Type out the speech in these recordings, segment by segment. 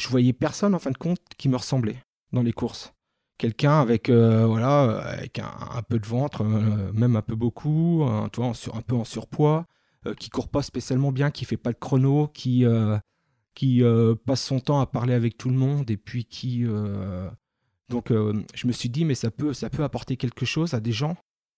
je voyais personne en fin de compte qui me ressemblait dans les courses. Quelqu'un avec euh, voilà avec un, peu de ventre, euh, même un peu beaucoup, un, un peu en surpoids, qui court pas spécialement bien, qui fait pas de chrono, qui qui passe son temps à parler avec tout le monde et puis qui donc je me suis dit mais ça peut ça peut apporter quelque chose à des gens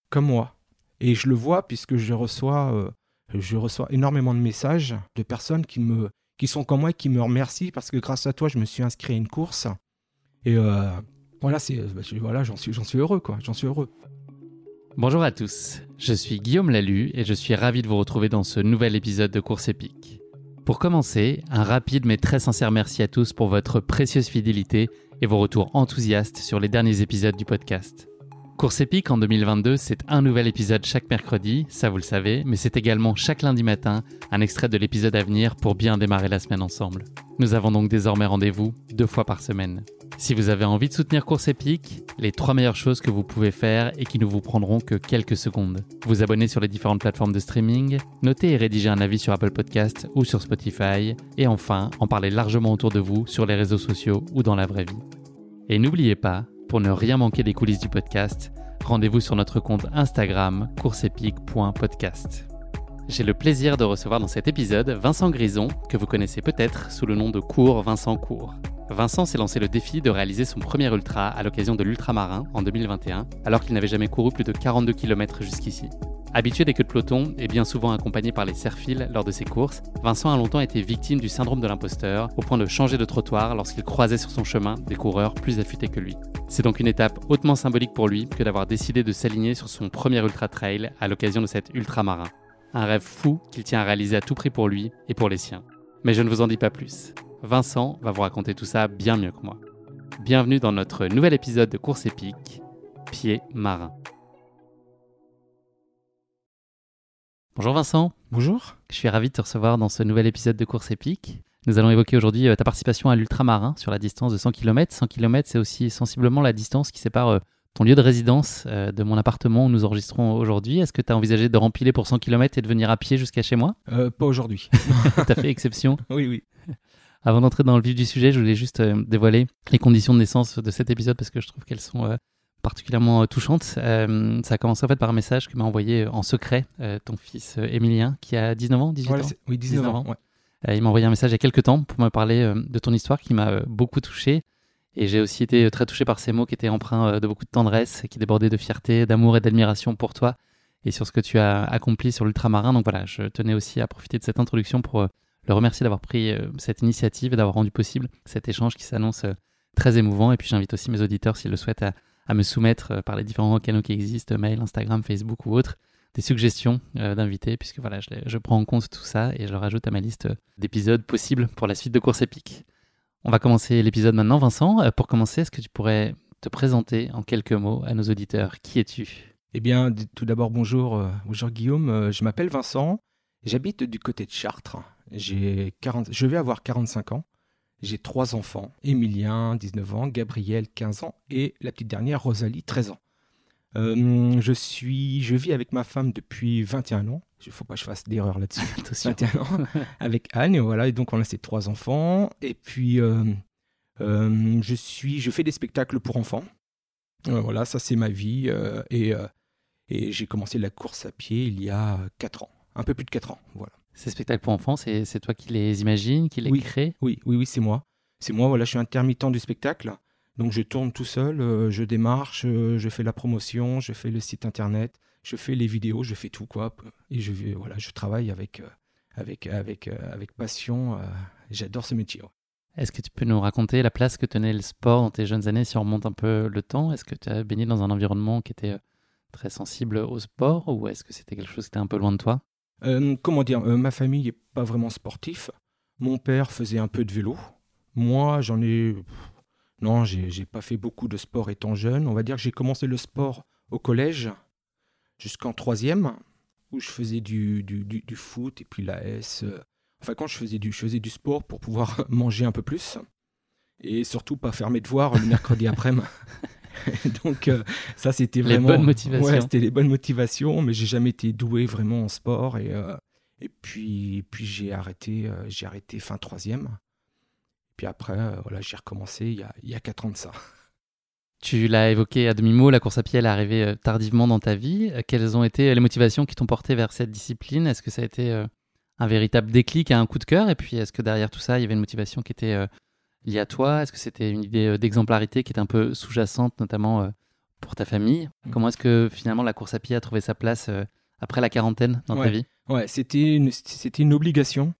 comme moi et je le vois puisque je reçois je reçois énormément de messages de personnes qui, me, qui sont comme moi et qui me remercient parce que grâce à toi, je me suis inscrit à une course. Et euh, voilà, c'est, bah, voilà j'en, suis, j'en suis heureux, quoi. J'en suis heureux. Bonjour à tous, je suis Guillaume Lalu et je suis ravi de vous retrouver dans ce nouvel épisode de Course épique. Pour commencer, un rapide mais très sincère merci à tous pour votre précieuse fidélité et vos retours enthousiastes sur les derniers épisodes du podcast. Course épique en 2022, c'est un nouvel épisode chaque mercredi, ça vous le savez, mais c'est également chaque lundi matin un extrait de l'épisode à venir pour bien démarrer la semaine ensemble. Nous avons donc désormais rendez-vous deux fois par semaine. Si vous avez envie de soutenir Course épique, les trois meilleures choses que vous pouvez faire et qui ne vous prendront que quelques secondes. Vous abonner sur les différentes plateformes de streaming, noter et rédiger un avis sur Apple Podcast ou sur Spotify, et enfin en parler largement autour de vous sur les réseaux sociaux ou dans la vraie vie. Et n'oubliez pas, pour ne rien manquer des coulisses du podcast, rendez-vous sur notre compte Instagram courseepique.podcast. J'ai le plaisir de recevoir dans cet épisode Vincent Grison, que vous connaissez peut-être sous le nom de Cours Vincent Cours. Vincent s'est lancé le défi de réaliser son premier ultra à l'occasion de l'ultramarin en 2021, alors qu'il n'avait jamais couru plus de 42 km jusqu'ici. Habitué des queues de peloton et bien souvent accompagné par les serfils lors de ses courses, Vincent a longtemps été victime du syndrome de l'imposteur, au point de changer de trottoir lorsqu'il croisait sur son chemin des coureurs plus affûtés que lui. C'est donc une étape hautement symbolique pour lui que d'avoir décidé de s'aligner sur son premier ultra trail à l'occasion de cet ultramarin. Un rêve fou qu'il tient à réaliser à tout prix pour lui et pour les siens. Mais je ne vous en dis pas plus. Vincent va vous raconter tout ça bien mieux que moi. Bienvenue dans notre nouvel épisode de Course épique, Pied marin. Bonjour Vincent. Bonjour. Je suis ravi de te recevoir dans ce nouvel épisode de Course épique. Nous allons évoquer aujourd'hui euh, ta participation à l'ultramarin sur la distance de 100 km. 100 km, c'est aussi sensiblement la distance qui sépare euh, ton lieu de résidence euh, de mon appartement où nous enregistrons aujourd'hui. Est-ce que tu as envisagé de remplir pour 100 km et de venir à pied jusqu'à chez moi? Pas aujourd'hui. tu as fait exception Oui, oui. Avant d'entrer dans le vif du sujet, je voulais juste dévoiler les conditions de naissance de cet épisode parce que je trouve qu'elles sont particulièrement euh, touchante. Euh, ça a commencé en fait par un message que m'a envoyé euh, en secret ton fils Émilien, qui a 19 ans, 18 ans Oui, 19, ans. il m'a envoyé un message il y a quelques temps pour me parler de ton histoire qui m'a beaucoup touché. Et j'ai aussi été très touché par ces mots qui étaient empreints de beaucoup de tendresse, qui débordaient de fierté, d'amour et d'admiration pour toi et sur ce que tu as accompli sur l'ultramarin. Donc voilà, je tenais aussi à profiter de cette introduction pour le remercier d'avoir pris cette initiative et d'avoir rendu possible cet échange qui s'annonce très émouvant. Et puis j'invite aussi mes auditeurs, s'ils le souhaitent, à me soumettre euh, par les différents canaux qui existent, mail, Instagram, Facebook ou autres, des suggestions euh, d'invités, puisque voilà, je, prends en compte tout ça et je le rajoute à ma liste d'épisodes possibles pour la suite de Course épique. On va commencer l'épisode maintenant, Vincent. Euh, pour commencer, est-ce que tu pourrais te présenter en quelques mots à nos auditeurs? Qui es-tu? Eh bien, tout d'abord, bonjour, bonjour Guillaume. Je m'appelle Vincent. J'habite du côté de Chartres. J'ai 40... Je vais avoir 45 ans. J'ai trois enfants, Emilien, 19 ans, Gabriel, 15 ans, et la petite dernière, Rosalie, 13 ans. Euh, je, suis, je vis avec ma femme depuis 21 ans. Il ne faut pas que je fasse d'erreur là-dessus. 21 ans, avec Anne, et voilà, et donc on a ces trois enfants. Et puis, euh, euh, je, suis, je fais des spectacles pour enfants. voilà, ça c'est ma vie. et, et j'ai commencé la course à pied il y a 4 ans, un peu plus de 4 ans. Voilà. Ces spectacles pour enfants, c'est toi qui les imagines, qui les oui, crée Oui, oui, oui, c'est moi. C'est moi, voilà, je suis intermittent du spectacle. Donc je tourne tout seul, euh, je démarche, euh, je fais la promotion, je fais le site internet, je fais les vidéos, je fais tout quoi. Et je voilà, je travaille avec euh, avec avec avec passion. J'adore ce métier. Est-ce que tu peux nous raconter la place que tenait le sport dans tes jeunes années si on remonte un peu le temps? Est-ce que tu as baigné dans un environnement qui était très sensible au sport ou est-ce que c'était quelque chose qui était un peu loin de toi? Comment dire, ma famille n'est pas vraiment sportif. Mon père faisait un peu de vélo. Moi, j'en ai. Non, j'ai pas fait beaucoup de sport étant jeune. On va dire que j'ai commencé le sport au collège jusqu'en troisième, où je faisais du, du, du, foot et puis la S. Enfin, quand je faisais, du, je faisais du sport pour pouvoir manger un peu plus. Et surtout pas faire mes devoirs le mercredi après-midi. Donc euh, ça c'était vraiment les bonnes motivations. c'était les bonnes motivations, mais j'ai jamais été doué vraiment en sport et euh, et puis puis j'ai arrêté euh, j'ai arrêté fin troisième. Puis après, euh, voilà, j'ai recommencé il y, a, il y a 4 ans de ça. Tu l'as évoqué à demi-mot, la course à pied, elle est arrivée euh, tardivement dans ta vie. Euh, Quelles ont été les motivations qui t'ont porté vers cette discipline? Est-ce que ça a été un véritable déclic, un coup de cœur? Et puis, est-ce que derrière tout ça, il y avait une motivation qui était liée à toi? Est-ce que c'était une idée d'exemplarité qui était un peu sous-jacente, notamment pour ta famille? Mm. Comment est-ce que finalement la course à pied a trouvé sa place après la quarantaine dans ta vie? Ouais, c'était une, c'était une obligation.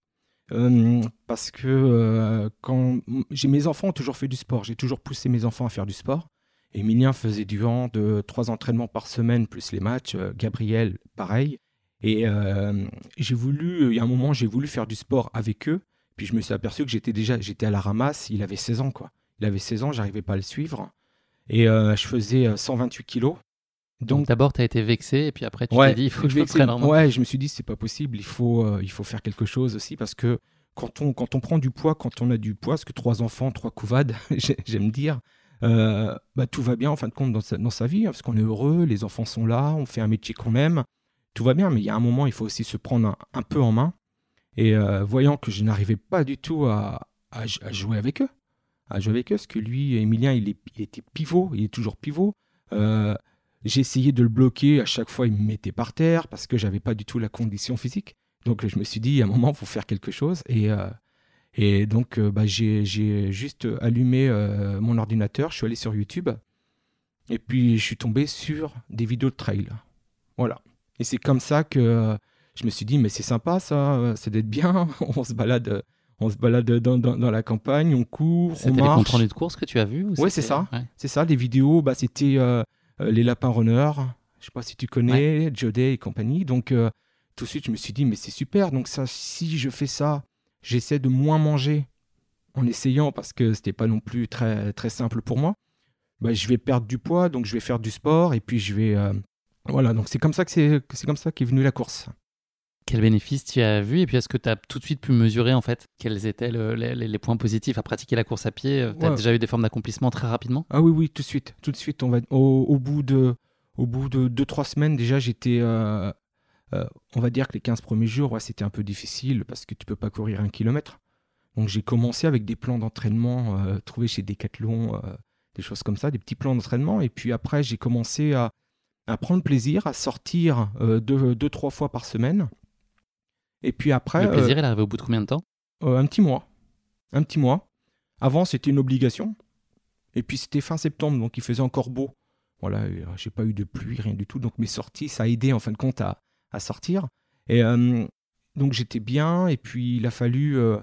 Euh, parce que euh, quand j'ai mes enfants ont toujours fait du sport, j'ai toujours poussé mes enfants à faire du sport. Emilien faisait du hand, euh, trois entraînements par semaine plus les matchs. Gabriel, pareil. Et j'ai voulu, il y a un moment, j'ai voulu faire du sport avec eux. Puis je me suis aperçu que j'étais déjà, j'étais à la ramasse. Il avait 16 ans, quoi. Il avait 16 ans, j'arrivais pas à le suivre. Et je faisais euh, 128 kilos. Donc, d'abord, tu as été vexé, et puis après, tu Ouais, t'es dit, il faut que je me prenne en main. Ouais, je me suis dit, c'est pas possible, il faut, euh, il faut faire quelque chose aussi parce que quand on, quand on prend du poids, quand on a du poids, parce que trois enfants, trois couvades, j'ai- j'aime dire, euh, bah, tout va bien en fin de compte dans sa, dans sa vie, hein, parce qu'on est heureux, les enfants sont là, on fait un métier qu'on aime, tout va bien, mais il y a un moment, il faut aussi se prendre un, un peu en main. Et euh, voyant que je n'arrivais pas du tout à, à, à jouer avec eux, à jouer avec eux, parce que lui, Emilien, il, est, il était pivot, il est toujours pivot. Euh, j'ai essayé de le bloquer, à chaque fois il me mettait par terre parce que j'avais pas du tout la condition physique. Donc je me suis dit, à un moment, il faut faire quelque chose. Et, euh, et donc euh, bah, j'ai juste allumé euh, mon ordinateur, je suis allé sur YouTube, et puis je suis tombé sur des vidéos de trail. Voilà. Et c'est comme ça que je me suis dit, mais c'est sympa ça, c'est d'être bien, on se balade, on se balade dans, dans- dans la campagne, on court, on C'était les comptes marche. rendus de course que tu as vus ou Ouais, c'est ça. ouais. C'est ça, les vidéos, bah, c'était les lapins runners. Je sais pas si tu connais, Jodé et compagnie. Donc, euh, tout de suite, je me suis dit, mais c'est super. Donc, ça, si je fais ça, j'essaie de moins manger en essayant parce que c'était pas non plus très, très simple pour moi. Bah, je vais perdre du poids, donc je vais faire du sport et puis je vais. euh, Voilà, donc c'est comme ça que c'est comme ça qu'est venue la course. Quel bénéfice tu as vu Et puis, est-ce que tu as tout de suite pu mesurer, en fait, quels étaient le- les, points positifs à pratiquer la course à pied? Tu as Ouais. déjà eu des formes d'accomplissement très rapidement? Ah oui, oui, tout de suite. Tout de suite, on va, au, au bout de au bout de 2-3 semaines, déjà, j'étais. euh, euh, on va dire que les 15 premiers jours, ouais, c'était un peu difficile parce que tu peux pas courir un kilomètre. Donc, j'ai commencé avec des plans d'entraînement euh, trouvés chez Decathlon, euh, des choses comme ça, des petits plans d'entraînement. Et puis après, j'ai commencé à, à prendre plaisir, à sortir euh, deux, deux, trois fois par semaine. Et puis après. Le euh, plaisir, il est arrivé au bout de combien de temps? euh, un petit mois. Un petit mois. Avant, c'était une obligation. Et puis, c'était fin septembre, donc il faisait encore beau. Voilà, euh, j'ai pas eu de pluie, rien du tout. Donc, mes sorties, ça a aidé en fin de compte à, à sortir. Et euh, donc, j'étais bien. Et puis, il a fallu, euh,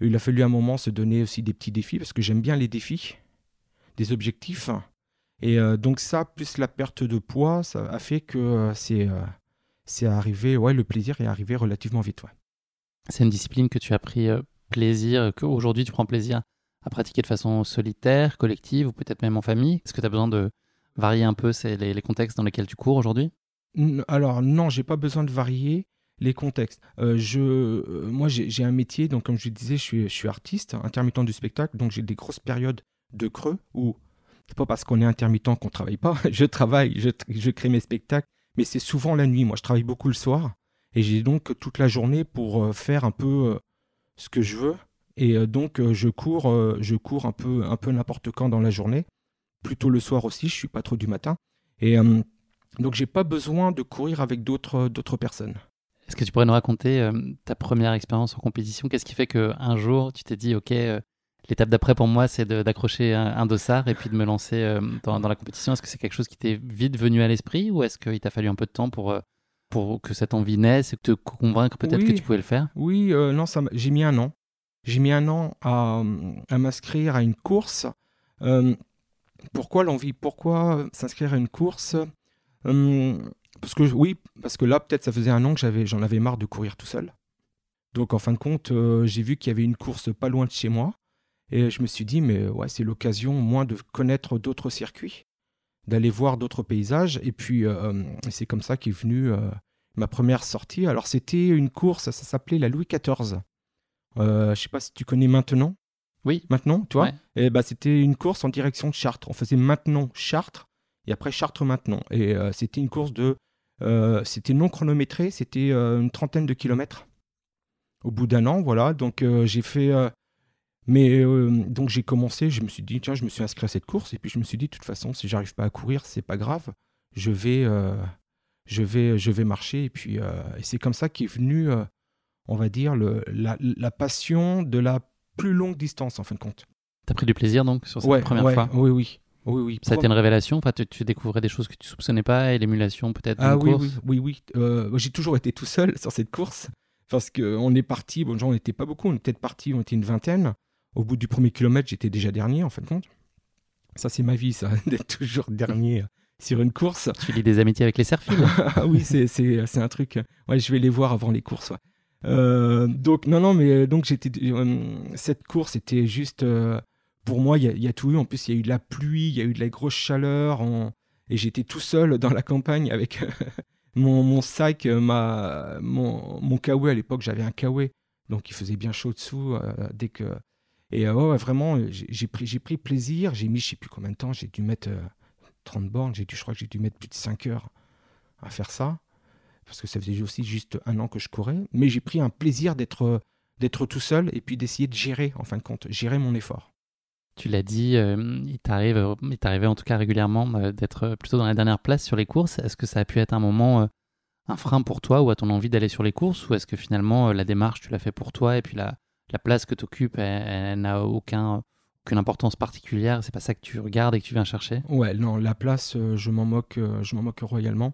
il a fallu un moment se donner aussi des petits défis parce que j'aime bien les défis, des objectifs. Et euh, donc, ça, plus la perte de poids, ça a fait que euh, c'est, euh, c'est arrivé. Ouais, le plaisir est arrivé relativement vite. Ouais. C'est une discipline que tu as pris euh, plaisir, qu'aujourd'hui tu prends plaisir à pratiquer de façon solitaire, collective ou peut-être même en famille? Est-ce que tu as besoin de varier un peu ces- les, les contextes dans lesquels tu cours aujourd'hui? Alors non, j'ai pas besoin de varier les contextes. Euh, je, euh, moi, j'ai un métier, donc comme je disais, je suis, je suis artiste, intermittent du spectacle, donc j'ai des grosses périodes de creux où c'est pas parce qu'on est intermittent qu'on travaille pas. je travaille, je, je crée mes spectacles, mais c'est souvent la nuit. Moi, je travaille beaucoup le soir et j'ai donc toute la journée pour euh, faire un peu euh, ce que je veux. Et euh, donc je cours, je cours un peu, un peu n'importe quand dans la journée, plutôt le soir aussi. Je suis pas trop du matin et donc j'ai pas besoin de courir avec d'autres d'autres personnes. Est-ce que tu pourrais nous raconter ta première expérience en compétition? Qu'est-ce qui fait qu'un jour tu t'es dit, OK, l'étape d'après pour moi c'est d'accrocher un, un dossard et puis de me lancer euh, dans, dans la compétition Est-ce que c'est quelque chose qui t'est vite venu à l'esprit ou est-ce qu'il t'a fallu un peu de temps pour, euh, pour que cette envie naisse et te convaincre peut-être Oui. que tu pouvais le faire? Oui, euh, non, j'ai mis un an. J'ai mis un an à, à m'inscrire à une course. Euh, pourquoi l'envie? Pourquoi s'inscrire à une course? Euh, Parce que oui, parce que là peut-être ça faisait un an que j'avais, j'en avais marre de courir tout seul. Donc en fin de compte, euh, j'ai vu qu'il y avait une course pas loin de chez moi et je me suis dit mais ouais c'est l'occasion moins de connaître d'autres circuits, d'aller voir d'autres paysages et puis euh, c'est comme ça qu'est venue euh, ma première sortie. Alors c'était une course, ça s'appelait la Louis XIV. Euh, je sais pas si tu connais maintenant. Oui. Maintenant, tu vois. Ouais. Et bah c'était une course en direction de Chartres. On faisait maintenant Chartres et après Chartres maintenant. Et euh, c'était une course de, euh, c'était non chronométré, c'était euh, une trentaine de kilomètres. Au bout d'un an, voilà. Donc euh, j'ai fait. Euh, Mais donc j'ai commencé, je me suis dit, tiens, je me suis inscrit à cette course, et puis je me suis dit, de toute façon, si j'arrive pas à courir, c'est pas grave, je vais, je vais, je vais marcher, et puis et c'est comme ça qu'est venu, on va dire, le, la, la, passion de la plus longue distance, en fin de compte. T'as pris du plaisir donc sur cette première fois Oui, oui. Oui, oui. Ça a été une révélation enfin, tu, découvrais des choses que tu soupçonnais pas et l'émulation peut-être Ah oui, oui, oui, oui. Euh, j'ai toujours été tout seul sur cette course parce qu'on est parti, bon, genre, on n'était pas beaucoup, on était parti, on était une vingtaine. Au bout du premier kilomètre, j'étais déjà dernier en fin de compte. Ça, c'est ma vie, ça, d'être toujours dernier sur une course. Tu lis des amitiés avec les surfers Ah oui, c'est un truc. Ouais, je vais les voir avant les courses. Euh, donc, non, non, mais donc, j'étais. Euh, cette course était juste pour moi, il y, a tout eu. En plus, il y a eu de la pluie, il y a eu de la grosse chaleur. Et j'étais tout seul dans la campagne avec mon, sac, euh, ma, mon, mon à l'époque, j'avais un kawaii. Donc il faisait bien chaud dessous euh, dès que. Et euh, vraiment, j'ai pris, pris plaisir. J'ai mis, je sais plus combien de temps, j'ai dû mettre 30 bornes. Dû, je crois que j'ai dû mettre plus de 5 heures à faire ça. Parce que ça faisait aussi juste un an que je courais. Mais j'ai pris un plaisir d'être d'être tout seul et puis d'essayer de gérer, en fin de compte, gérer mon effort. Tu l'as dit, euh, il t'arrive, euh, il t'arrivait en tout cas régulièrement euh, d'être plutôt dans la dernière place sur les courses. Est-ce que ça a pu être un moment, un frein pour toi ou à ton envie d'aller sur les courses? Ou est-ce que finalement la démarche, tu l'as fait pour toi et puis la, la place que tu occupes, elle, n'a aucun, aucune importance particulière C'est pas ça que tu regardes et que tu viens chercher Ouais, non, la place, je m'en moque, je m'en moque royalement.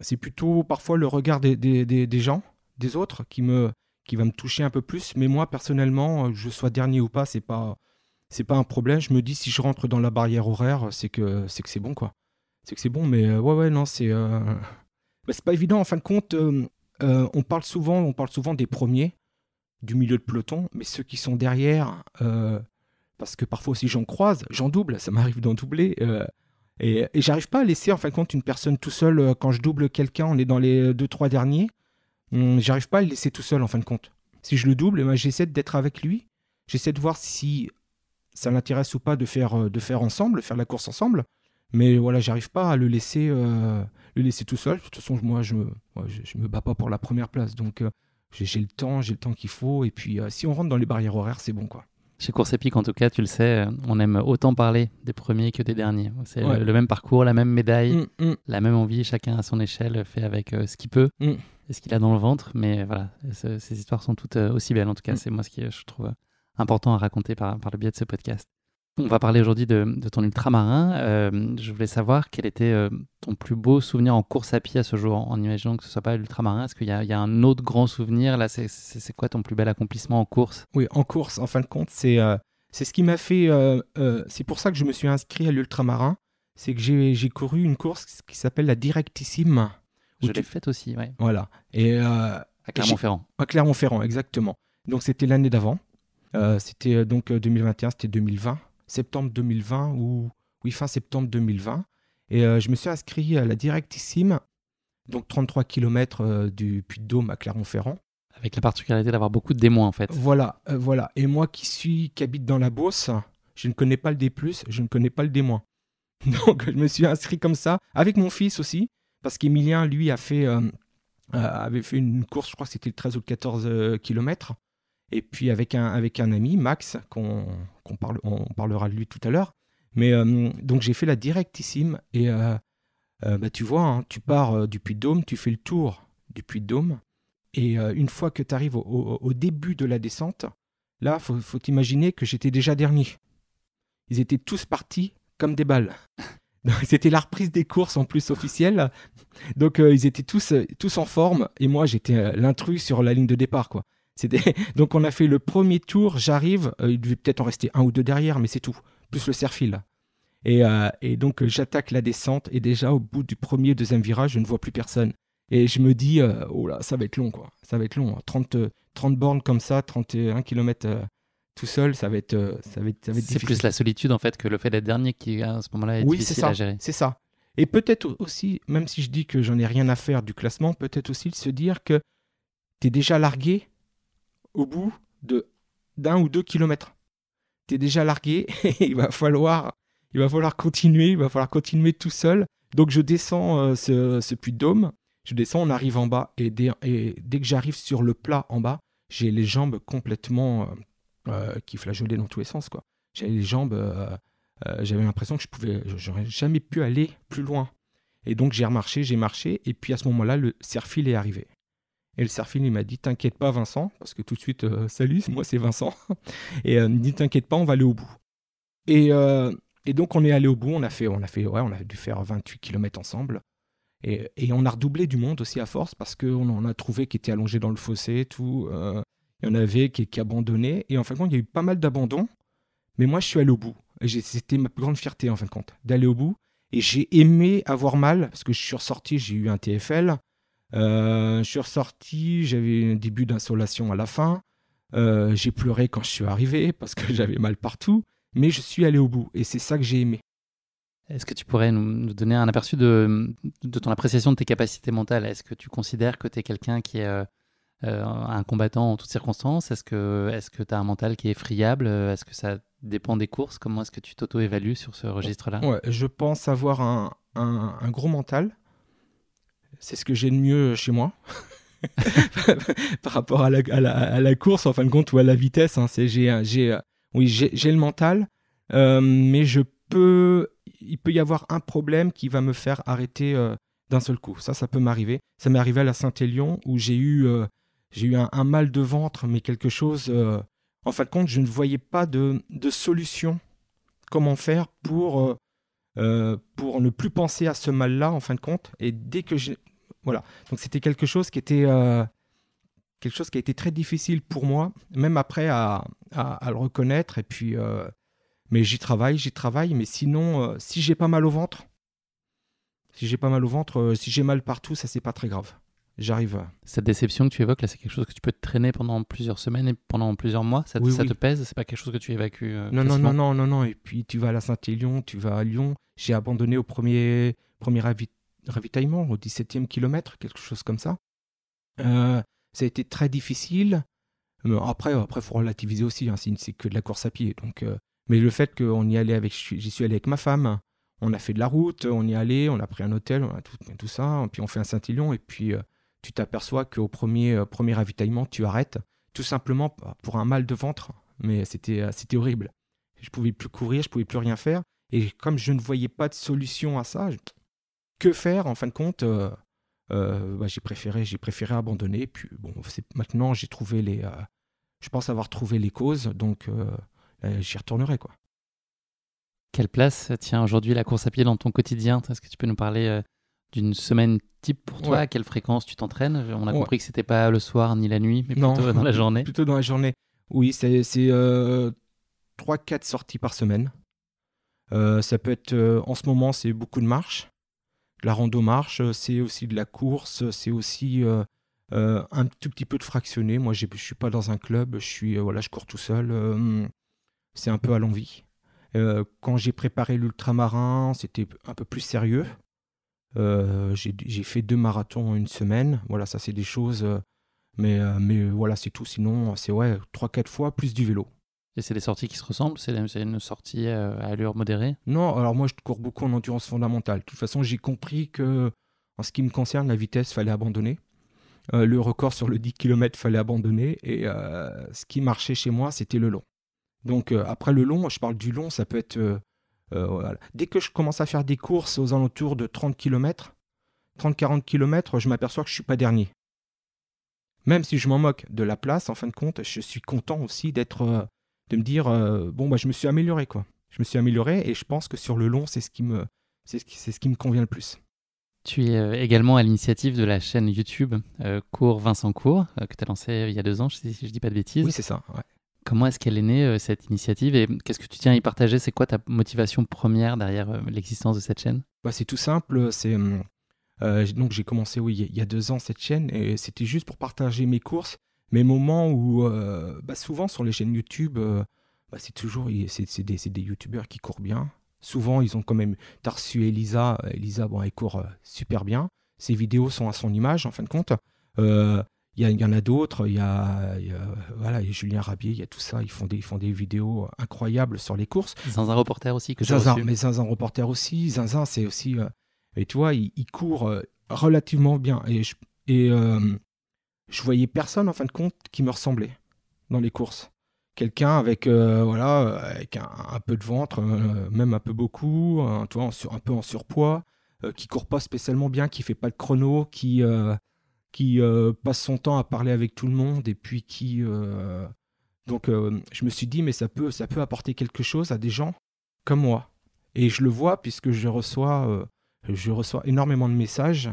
c'est plutôt parfois le regard des, des, des gens, des autres, qui me, qui va me toucher un peu plus. Mais moi, personnellement, euh, je sois dernier ou pas, c'est pas c'est pas un problème. Je me dis si je rentre dans la barrière horaire, c'est que c'est que c'est bon quoi. C'est que c'est bon. Mais euh, ouais ouais non c'est euh... c'est pas évident. En fin de compte, euh, on parle souvent on parle souvent des premiers du milieu de peloton, mais ceux qui sont derrière, parce que parfois aussi j'en croise, j'en double, ça m'arrive d'en doubler. et, et j'arrive pas à laisser en fin de compte une personne tout seul quand je double quelqu'un, on est dans les deux trois derniers. Hum, j'arrive pas à le laisser tout seul en fin de compte. Si je le double, eh ben, j'essaie d'être avec lui. J'essaie de voir si ça l'intéresse ou pas de faire, euh, de faire ensemble, faire la course ensemble. Mais voilà, j'arrive pas à le laisser, euh, le laisser tout seul. De toute façon, moi, je me, je, me bats pas pour la première place. Donc, euh, j'ai le temps, j'ai le temps qu'il faut. Et puis, si on rentre dans les barrières horaires, c'est bon, quoi. Chez Course Épique, en tout cas, tu le sais, on aime autant parler des premiers que des derniers. C'est le, même parcours, la même médaille, hum, hum. la même envie, chacun à son échelle fait avec ce qu'il peut. Hum ce qu'il a dans le ventre. Mais voilà, ces histoires sont toutes euh, aussi belles. En tout cas, mm. c'est moi ce qui je trouve euh, important à raconter par, par le biais de ce podcast. On va parler aujourd'hui de, de, ton ultramarin. Euh, je voulais savoir quel était ton plus beau souvenir en course à pied à ce jour, en imaginant que ce ne soit pas l'ultramarin. Est-ce qu'il y, y, a un autre grand souvenir? Là, c'est quoi ton plus bel accomplissement en course? Oui, en course, en fin de compte, c'est c'est ce qui m'a fait. c'est pour ça que je me suis inscrit à l'ultramarin. C'est que j'ai couru une course qui s'appelle la Directissime je l'ai faite aussi, oui. Voilà. Et, euh, à Clermont-Ferrand. À Clermont-Ferrand, exactement. Donc c'était l'année d'avant. Euh, c'était euh, donc 2021, c'était 2020, septembre 2020 ou oui fin septembre 2020. Et je me suis inscrit à la Directissime, donc 33 km du Puy-de-Dôme à Clermont-Ferrand. Avec la particularité d'avoir beaucoup de démoins en fait. Voilà, voilà. Et moi qui suis, qui habite dans la Beauce, je ne connais pas le D+, je ne connais pas le D-. Donc je me suis inscrit comme ça, avec mon fils aussi. Parce qu'Emilien, lui, a fait, euh, euh, avait fait une course, je crois que c'était le 13 ou le 14 euh, km. Et puis avec un, ami, Max, qu'on parle, on parlera de lui tout à l'heure. Mais donc j'ai fait la directissime. Et bah, tu vois, hein, tu pars du Puy-de-Dôme, tu fais le tour du Puy-de-Dôme. Et une fois que tu arrives au, début de la descente, là, faut, faut imaginer que j'étais déjà dernier. Ils étaient tous partis comme des balles. C'était la reprise des courses en plus officielle. Donc euh, ils étaient tous, euh, tous en forme et moi j'étais euh, l'intrus sur la ligne de départ. quoi. Donc on a fait le premier tour, j'arrive, il devait peut-être en rester un ou deux derrière, mais c'est tout, plus le serfil. Et, et donc j'attaque la descente et déjà au bout du premier, deuxième virage, je ne vois plus personne. Et je me dis, oh là, ça va être long, quoi. Ça va être long. 30, 30 bornes comme ça, 31 km tout seul, ça va être, euh, ça va être, ça va être C'est plus la solitude en fait que le fait d'être dernier qui à ce moment-là est oui, difficile ça, à gérer. C'est ça. Et peut-être aussi, même si je dis que j'en ai rien à faire du classement, peut-être aussi de se dire que tu es déjà largué au bout de d'un ou deux kilomètres. Tu es déjà largué il va falloir il va falloir continuer, il va falloir continuer tout seul. Donc je descends euh, ce, ce puits de je descends, on arrive en bas et dès, dès que j'arrive sur le plat en bas, j'ai les jambes complètement euh, qui flageolait dans tous les sens. quoi. J'avais les jambes, j'avais l'impression que je pouvais, j'aurais jamais pu aller plus loin. Et donc j'ai remarché, j'ai marché, et puis à ce moment-là, le Serfil est arrivé. Et le Serfil, il m'a dit T'inquiète pas, Vincent, parce que tout de suite, salut, moi c'est Vincent. Et il me dit T'inquiète pas, on va aller au bout. Et, et, donc on est allé au bout, on a fait, on a fait, ouais, on a dû faire 28 km ensemble. Et, on a redoublé du monde aussi à force parce qu'on en a trouvé qui était allongé dans le fossé, tout. Euh, il y en avait qui, qui abandonnaient. Et en fin de compte, il y a eu pas mal d'abandons. Mais moi, je suis allé au bout. Et c'était ma plus grande fierté, en fin de compte, d'aller au bout. Et j'ai aimé avoir mal parce que je suis ressorti, j'ai eu un TFL. Euh, je suis ressorti, j'avais un début d'insolation à la fin. Euh, j'ai pleuré quand je suis arrivé parce que j'avais mal partout. Mais je suis allé au bout. Et c'est ça que j'ai aimé. Est-ce que tu pourrais nous donner un aperçu de, ton appréciation de tes capacités mentales? Est-ce que tu considères que tu es quelqu'un qui est euh, un combattant en toutes circonstances? Est-ce que tu as un mental qui est friable? Est-ce que ça dépend des courses? Comment est-ce que tu t'auto-évalues sur ce registre-là? Ouais, Je pense avoir un, gros mental. C'est ce que j'ai de mieux chez moi. Par rapport à la, course, en fin de compte, ou à la vitesse. Hein, j'ai, oui, j'ai le mental, euh, mais je peux il peut y avoir un problème qui va me faire arrêter euh, d'un seul coup. Ça, ça peut m'arriver. Ça m'est arrivé à la Saint-Élion où j'ai eu, euh, j'ai eu un, mal de ventre, mais quelque chose. Euh, en fin de compte, je ne voyais pas de, solution. Comment faire pour, pour ne plus penser à ce mal-là, en fin de compte. Et dès que j'ai. Voilà. Donc, c'était quelque chose qui était. quelque chose qui a été très difficile pour moi, même après à, à le reconnaître. Et puis, mais j'y travaille, j'y travaille. Mais sinon, euh, si j'ai pas mal au ventre, si j'ai pas mal au ventre, euh, si j'ai mal partout, ça c'est pas très grave. J'arrive. Cette déception que tu évoques là, c'est quelque chose que tu peux te traîner pendant plusieurs semaines et pendant plusieurs mois? Ça, ça te pèse? C'est pas quelque chose que tu évacues euh, Non, non, non, non, non, non. Et puis tu vas à la Saint-Élion, tu vas à Lyon. J'ai abandonné au premier, premier ravitaillement, au 17e kilomètre, quelque chose comme ça. ça a été très difficile. Après, après, faut relativiser aussi. Hein, c'est que de la course à pied, donc mais le fait qu'on y allait avec, j'y suis allé avec ma femme, on a fait de la route, on y allait, on a pris un hôtel, tout, ça, puis on fait un Saint-Élion, et puis euh, tu t'aperçois qu'au premier, euh, premier ravitaillement, tu arrêtes, tout simplement pour un mal de ventre, mais c'était, euh, c'était horrible. Je pouvais plus courir, je pouvais plus rien faire, et comme je ne voyais pas de solution à ça, que faire en fin de compte bah, j'ai préféré, j'ai préféré abandonner. Puis bon, maintenant j'ai trouvé les, je pense avoir trouvé les causes, donc euh, j'y retournerai. Quoi. Quelle place tient aujourd'hui la course à pied dans ton quotidien? Est-ce que tu peux nous parler euh, d'une semaine type pour toi? À quelle fréquence tu t'entraînes? On a compris que c'était pas le soir ni la nuit, mais plutôt dans la journée. Plutôt dans la journée. Oui, c'est euh, 3-4 sorties par semaine. Euh, ça peut être, en ce moment, c'est beaucoup de marche. La rando marche, c'est aussi de la course, c'est aussi un tout petit peu de fractionné. Moi, je ne suis pas dans un club, je, suis, voilà, je cours tout seul c'est un peu à l'envie. Euh, quand j'ai préparé l'ultramarin, c'était un peu plus sérieux. Euh, j'ai fait deux marathons en une semaine. Voilà, ça c'est des choses. Euh, mais, mais voilà, c'est tout. Sinon, c'est ouais, 3-4 fois plus du vélo. Et c'est des sorties qui se ressemblent C'est une sortie à allure modérée? Non, alors moi je cours beaucoup en endurance fondamentale. De toute façon, j'ai compris que en ce qui me concerne, la vitesse, fallait abandonner. le record sur le 10 km, fallait abandonner. Et ce qui marchait chez moi, c'était le long. Donc euh, après le long, je parle du long, ça peut être... Euh, euh, Dès que je commence à faire des courses aux alentours de 30 km, 30-40 km, je m'aperçois que je ne suis pas dernier. Même si je m'en moque de la place, en fin de compte, je suis content aussi d'être, de me dire, bon, bah, je me suis amélioré, quoi. Je me suis amélioré et je pense que sur le long, c'est ce qui me, c'est ce, ce qui me convient le plus. Tu es également à l'initiative de la chaîne YouTube Cours Vincent Cours, que tu as lancé il y a deux ans, si je ne dis pas de bêtises. Oui, c'est ça. Ouais. Comment est-ce qu'elle est née, euh, cette initiative Et qu'est-ce que tu tiens à y partager? C'est quoi ta motivation première derrière euh, l'existence de cette chaîne? Bah, C'est tout simple. C'est, euh, donc j'ai commencé oui, il y a deux ans cette chaîne et c'était juste pour partager mes courses, mes moments où bah, souvent sur les chaînes YouTube, bah, c'est toujours c'est, des, des YouTubeurs qui courent bien. Souvent, ils ont quand même. T'as Elisa. Elisa, bon, elle court super bien. Ses vidéos sont à son image, en fin de compte. Il y, en a d'autres, il y a, voilà, y a Julien Rabier, il y a tout ça, ils font, des, ils font des vidéos incroyables sur les courses. Zinzin Reporter aussi que Zinzin, mais Zinzin Reporter aussi, Zinzin c'est aussi, euh, et tu vois, il, court euh, relativement bien. Et, je, et euh, je voyais personne en fin de compte qui me ressemblait dans les courses. quelqu'un avec voilà avec un, peu de ventre, même un peu beaucoup, un, un peu en surpoids, qui court pas spécialement bien, qui fait pas de chrono, qui qui passe son temps à parler avec tout le monde et puis qui donc je me suis dit mais ça peut ça peut apporter quelque chose à des gens comme moi et je le vois puisque je reçois je reçois énormément de messages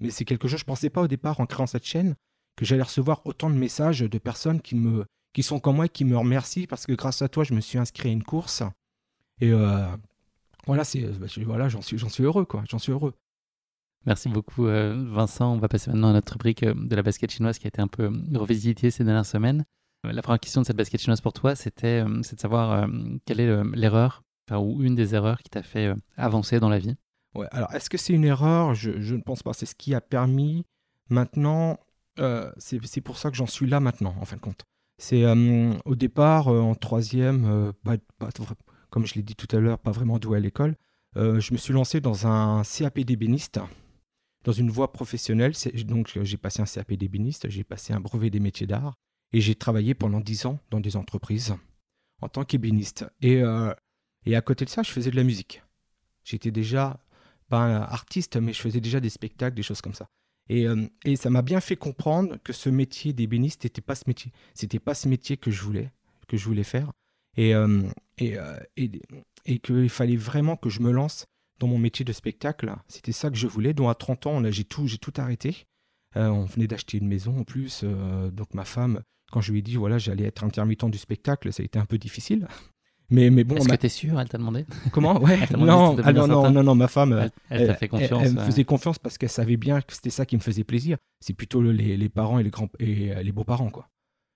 mais c'est quelque chose je pensais pas au départ en créant cette chaîne que j'allais recevoir autant de messages de personnes qui me qui sont comme moi et qui me remercient parce que grâce à toi, je me suis inscrit à une course. Et euh, voilà, c'est bah, voilà, j'en suis j'en suis heureux quoi, j'en suis heureux. Merci beaucoup euh, Vincent. On va passer maintenant à notre rubrique euh, de la basket chinoise qui a été un peu revisitée ces dernières semaines. La première question de cette basket chinoise pour toi, c'était de savoir quelle est l'erreur ou une des erreurs qui t'a fait avancer dans la vie? Ouais, alors est-ce que c'est une erreur? Je, je, ne pense pas. C'est ce qui a permis maintenant euh, c'est pour ça que j'en suis là maintenant, en fin de compte. C'est euh, au départ, euh, en troisième, comme je l'ai dit tout à l'heure, pas vraiment doué à l'école. je me suis lancé dans un CAP d'ébéniste, dans une voie professionnelle. Donc j'ai passé un CAP d'ébéniste, j'ai passé un brevet des métiers d'art, et j'ai travaillé pendant dix ans dans des entreprises en tant qu'ébéniste. Et, et à côté de ça, je faisais de la musique. J'étais déjà, pas artiste, mais je faisais déjà des spectacles, des choses comme ça. Euh, et, ça m'a bien fait comprendre que ce métier d'ébéniste n'était pas ce métier. C'était pas ce métier que je voulais, que je voulais faire. Et, euh, euh, et, et, qu'il fallait vraiment que je me lance dans mon métier de spectacle. C'était ça que je voulais. Donc à 30 ans, j'ai tout, tout arrêté. on venait d'acheter une maison en plus. donc ma femme, quand je lui ai dit voilà, j'allais être intermittent du spectacle, ça a été un peu difficile. Mais, mais bon. Est-ce que tu es sûr Elle t'a demandé Comment? Ouais. non, ah, non, non, non, ma femme. Elle, t'a fait confiance. Elle, me faisait confiance parce qu'elle savait bien que c'était ça qui me faisait plaisir. C'est plutôt les, les, parents et les grands et euh, les beaux-parents, quoi.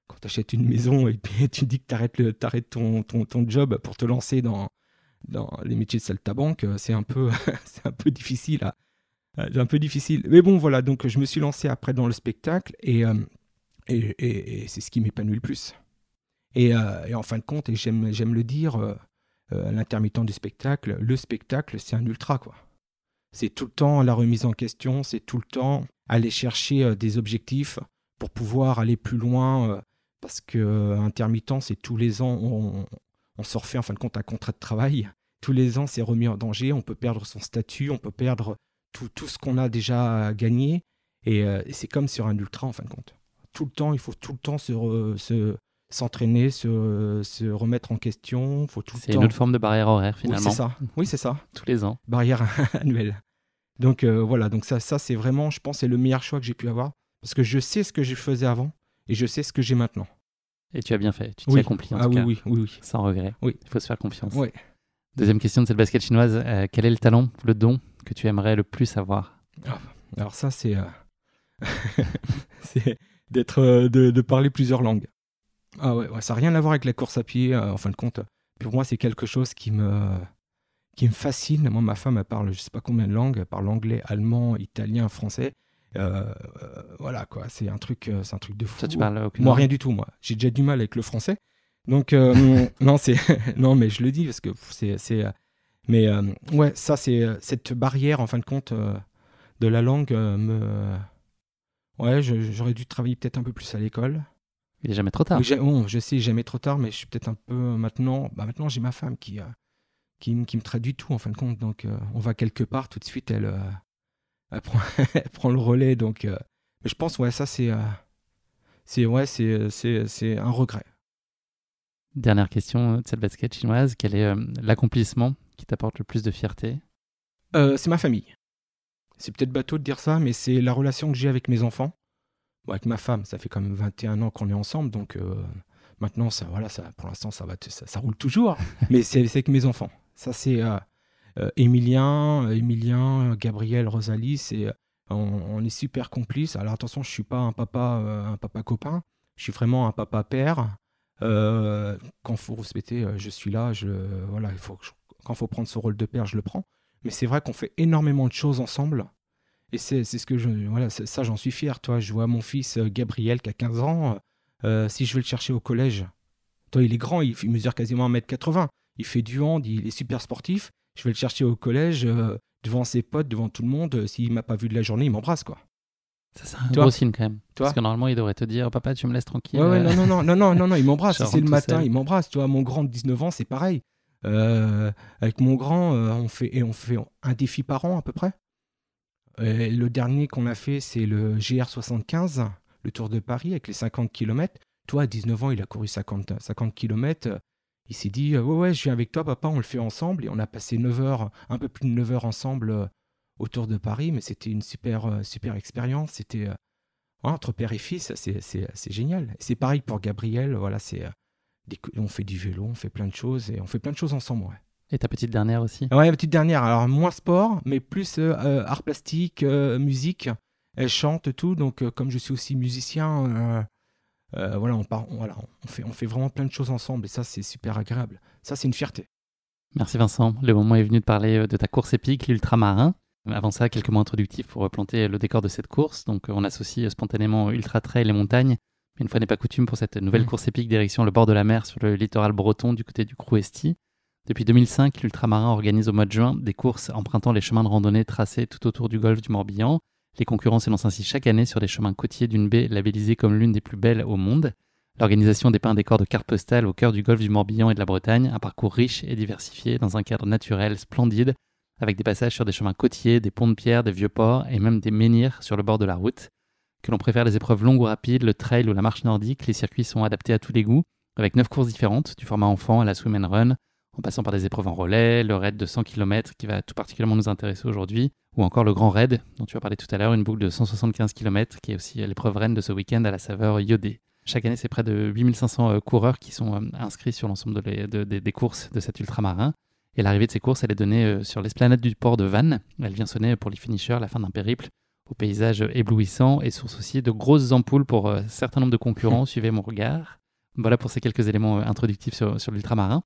Quand tu achètes une maison et puis tu dis que tu arrêtes, arrêtes ton, ton, ton, job pour te lancer dans, dans les métiers de saltabanque, euh, c'est un peu, c'est un peu difficile. À, un peu difficile. Mais bon, voilà. Donc, je me suis lancé après dans le spectacle et, euh, et, et, et c'est ce qui m'épanouit le plus. Euh, et, en fin de compte, et j'aime le dire, euh, euh, l'intermittent du spectacle, le spectacle, c'est un ultra, quoi. C'est tout le temps la remise en question, c'est tout le temps aller chercher des objectifs pour pouvoir aller plus loin, parce que intermittent, c'est tous les ans, on, on se refait en fin de compte un contrat de travail. Tous les ans, c'est remis en danger, on peut perdre son statut, on peut perdre tout, ce qu'on a déjà gagné, et, c'est comme sur un ultra en fin de compte. Tout le temps, il faut tout le temps se, s'entraîner, se, se, remettre en question. Faut tout C'est une autre forme de barrière horaire finalement. Oui, c'est ça. Oui, c'est ça. Tous les ans. Barrière annuelle. Donc euh, voilà, donc ça, ça c'est vraiment, je pense, c'est le meilleur choix que j'ai pu avoir parce que je sais ce que je faisais avant et je sais ce que j'ai maintenant. Et tu as bien fait, tu t'y accompli en ah, tout oui, cas. Oui, oui, oui. Sans regret. Oui. Il faut se faire confiance. Oui. Deuxième question de cette basket chinoise, euh, quel est le talent, le don que tu aimerais le plus avoir? Ah, Alors ça, c'est euh, d'être, de, de, parler plusieurs langues. Ah ouais, ça n'a rien à voir avec la course à pied, euh, en fin de compte. Pour moi, c'est quelque chose qui me, qui me fascine. Moi, ma femme, elle parle je sais pas combien de langues. Elle parle anglais, allemand, italien, français. Euh, euh, voilà, quoi. C'est un, truc, c'est un truc de fou. Ça, tu parles aucune Moi, rien du tout, moi. J'ai déjà du mal avec le français. Donc, non, c'est... non, mais je le dis parce que c'est... c'est mais ouais, ça, c'est cette barrière, en fin de compte, de la langue me... Ouais, j'aurais dû travailler peut-être un peu plus à l'école. Il n'est jamais trop tard. bon, je sais, jamais trop tard, mais je suis peut-être un peu maintenant. Bah maintenant, j'ai ma femme qui, euh, qui, qui, me traduit tout en fin de compte. Donc, euh, on va quelque part, tout de suite, elle, euh, elle, prend, prend, le relais. Donc, mais je pense, ouais, ça, c'est c'est ouais, c'est un regret. Dernière question de cette basket chinoise quel est l'accomplissement qui t'apporte le plus de fierté? C'est ma famille. C'est peut-être bateau de dire ça, mais c'est la relation que j'ai avec mes enfants avec ma femme, ça fait quand même 21 ans qu'on est ensemble, donc euh, maintenant, ça, voilà, ça, pour l'instant, ça, va, ça, roule toujours. mais c'est avec mes enfants. Ça, c'est euh, euh, Emilien, Emilien, Gabriel, Rosalie, c'est on, est super complices. Alors attention, je suis pas un papa, un papa copain. Je suis vraiment un papa père. quand il faut respecter, je suis là. Je, voilà, il faut, quand il faut prendre ce rôle de père, je le prends. Mais c'est vrai qu'on fait énormément de choses ensemble. Et c'est ce que je. Voilà, ça, j'en suis fier. Toi, je vois mon fils euh, Gabriel qui a 15 ans. Euh, si je veux le chercher au collège, toi, il est grand, il, mesure quasiment 1m80. Il fait du hand, il est super sportif. Je vais le chercher au collège, euh, devant ses potes, devant tout le monde. S'il m'a pas vu de la journée, il m'embrasse, quoi. Ça, c'est un gros signe quand même. Toi Parce que normalement, il devrait te dire Papa, tu me laisses tranquille. Ouais, ouais, euh, non, non, non, non, non, non, non, il m'embrasse. C'est le matin, seul. il m'embrasse. Mon grand de 19 ans, c'est pareil. Euh, avec mon grand, euh, on fait et on fait un défi par an à peu près. Et le dernier qu'on a fait, c'est le GR75, le Tour de Paris avec les 50 km. Toi, à 19 ans, il a couru 50, 50 km. Il s'est dit euh, Ouais, ouais, je viens avec toi, papa, on le fait ensemble. Et on a passé 9 heures, un peu plus de 9 heures ensemble euh, au Tour de Paris. Mais c'était une super, euh, super expérience. C'était euh, entre père et fils, c'est- génial. C'est pareil pour Gabriel. Voilà, c'est. euh, on fait du vélo, on fait plein de choses et on fait plein de choses ensemble. Et ta petite dernière aussi. ouais la petite dernière, alors moins sport, mais plus euh, euh, art plastique, euh, musique. Elle chante tout, donc euh, comme je suis aussi musicien, voilà, on, part, on- voilà, on, fait, on fait vraiment plein de choses ensemble et ça, c'est super agréable. Ça, c'est une fierté. Merci Vincent. Le moment est venu de parler de ta course épique, l'ultramarin. Avant ça, quelques mots introductifs pour planter le décor de cette course. Donc, on associe spontanément ultra trail et montagne. Mais une fois n'est pas coutume pour cette nouvelle Mhm. course épique direction le bord de la mer sur le littoral breton du côté du Crouesti. Depuis 2005, l'ultramarin organise au mois de juin des courses empruntant les chemins de randonnée tracés tout autour du golfe du Morbihan. Les concurrents s'élancent ainsi chaque année sur des chemins côtiers d'une baie labellisée comme l'une des plus belles au monde. L'organisation dépeint un décor de cartes postales au cœur du golfe du Morbihan et de la Bretagne, un parcours riche et diversifié dans un cadre naturel splendide, avec des passages sur des chemins côtiers, des ponts de pierre, des vieux ports et même des menhirs sur le bord de la route. Que l'on préfère les épreuves longues ou rapides, le trail ou la marche nordique, les circuits sont adaptés à tous les goûts, avec neuf courses différentes, du format enfant à la swim and run, en passant par des épreuves en relais, le raid de 100 km qui va tout particulièrement nous intéresser aujourd'hui, ou encore le grand raid dont tu as parlé tout à l'heure, une boucle de 175 km qui est aussi l'épreuve reine de ce week-end à la saveur iodée. Chaque année, c'est près de 8500 euh, coureurs qui sont euh, inscrits sur l'ensemble de les- de- des- courses de cet ultramarin. Et l'arrivée de ces courses, elle est donnée euh, sur l'esplanade du port de Vannes. Elle vient sonner pour les finishers la fin d'un périple au paysage éblouissant et source aussi de grosses ampoules pour euh, un certain nombre de concurrents. Suivez mon regard. Voilà pour ces quelques éléments euh, introductifs sur, sur l'ultramarin.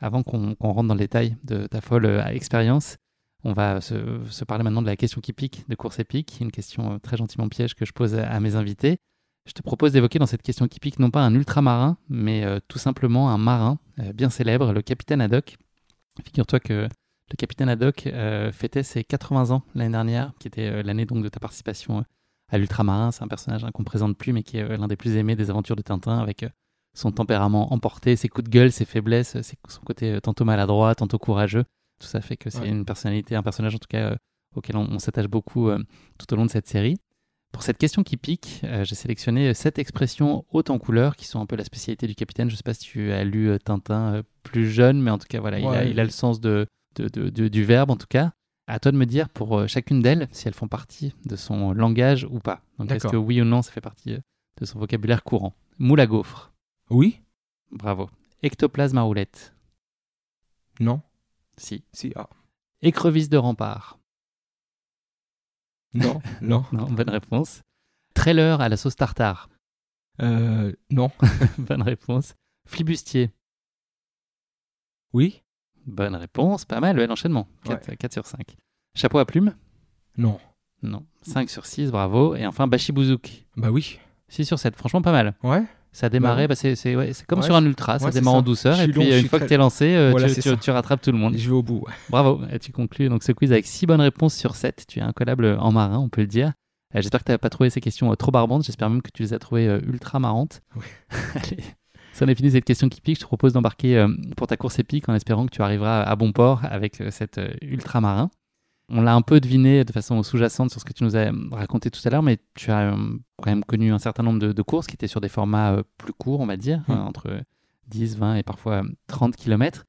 Avant qu'on rentre dans le détail de ta folle euh, expérience, on va se, parler maintenant de la question qui pique de course épique, une question euh, très gentiment piège que je pose à, mes invités. Je te propose d'évoquer dans cette question qui pique non pas un ultramarin, mais euh, tout simplement un marin bien célèbre, le capitaine Haddock. Figure-toi que le capitaine Haddock fêtait ses 80 ans l'année dernière, qui était l'année donc de ta participation à l'ultramarin. C'est un personnage hein, qu'on ne présente plus, mais qui est l'un des plus aimés des aventures de Tintin, avec son tempérament emporté, ses coups de gueule, ses faiblesses, ses- son côté euh, tantôt maladroit, tantôt courageux. Tout ça fait que c'est Ouais. une personnalité, un personnage en tout cas euh, auquel on, on s'attache beaucoup euh, tout au long de cette série. Pour cette question qui pique, euh, j'ai sélectionné sept expressions hautes en couleurs qui sont un peu la spécialité du capitaine. Je ne sais pas si tu as lu Tintin plus jeune, mais en tout cas, voilà, il, a, Ouais. il a le sens de, de- de- de- du verbe en tout cas. À toi de me dire pour chacune d'elles si elles font partie de son langage ou pas. Donc est-ce que oui ou non ça fait partie de son vocabulaire courant? Moule à gaufre. Oui Bravo. Ectoplasme à roulette. Non Si. Si ah. Écrevisse de rempart. Non Non Non, bonne réponse. Trailer à la sauce tartare. Euh, Non bonne réponse. Flibustier. Oui Bonne réponse. Pas mal, ouais, l'enchaînement. 4, sur 5. Chapeau à plume. Non Non. 5 sur 6, bravo. Et enfin, Bachibouzouk. Bah oui 6 sur 7, franchement pas mal. Ouais Ça a démarré, ouais. bah, c'est ouais, comme Ouais, sur un ultra, ça démarre en ça. douceur. Et puis euh, une fois que très- tu es lancé, euh, Voilà, tu, c'est tu- ça. tu rattrapes tout le monde. Je vais au bout. Bravo, et tu conclus donc ce quiz avec 6 bonnes réponses sur 7. Tu es incollable en marin, on peut le dire. Euh, J'espère que tu n'as pas trouvé ces questions euh, trop barbantes. J'espère même que tu les as trouvées euh, ultra marrantes. Oui. Allez, si on a fini cette question qui pique, je te propose d'embarquer euh, pour ta course épique en espérant que tu arriveras à bon port avec euh, cet euh, ultramarin. On l'a un peu deviné de façon sous-jacente sur ce que tu nous as euh, raconté tout à l'heure, mais tu as euh, quand même connu un certain nombre de, de courses qui étaient sur des formats euh, plus courts, on va dire, Mm. euh, entre 10, 20 et parfois euh, 30 km.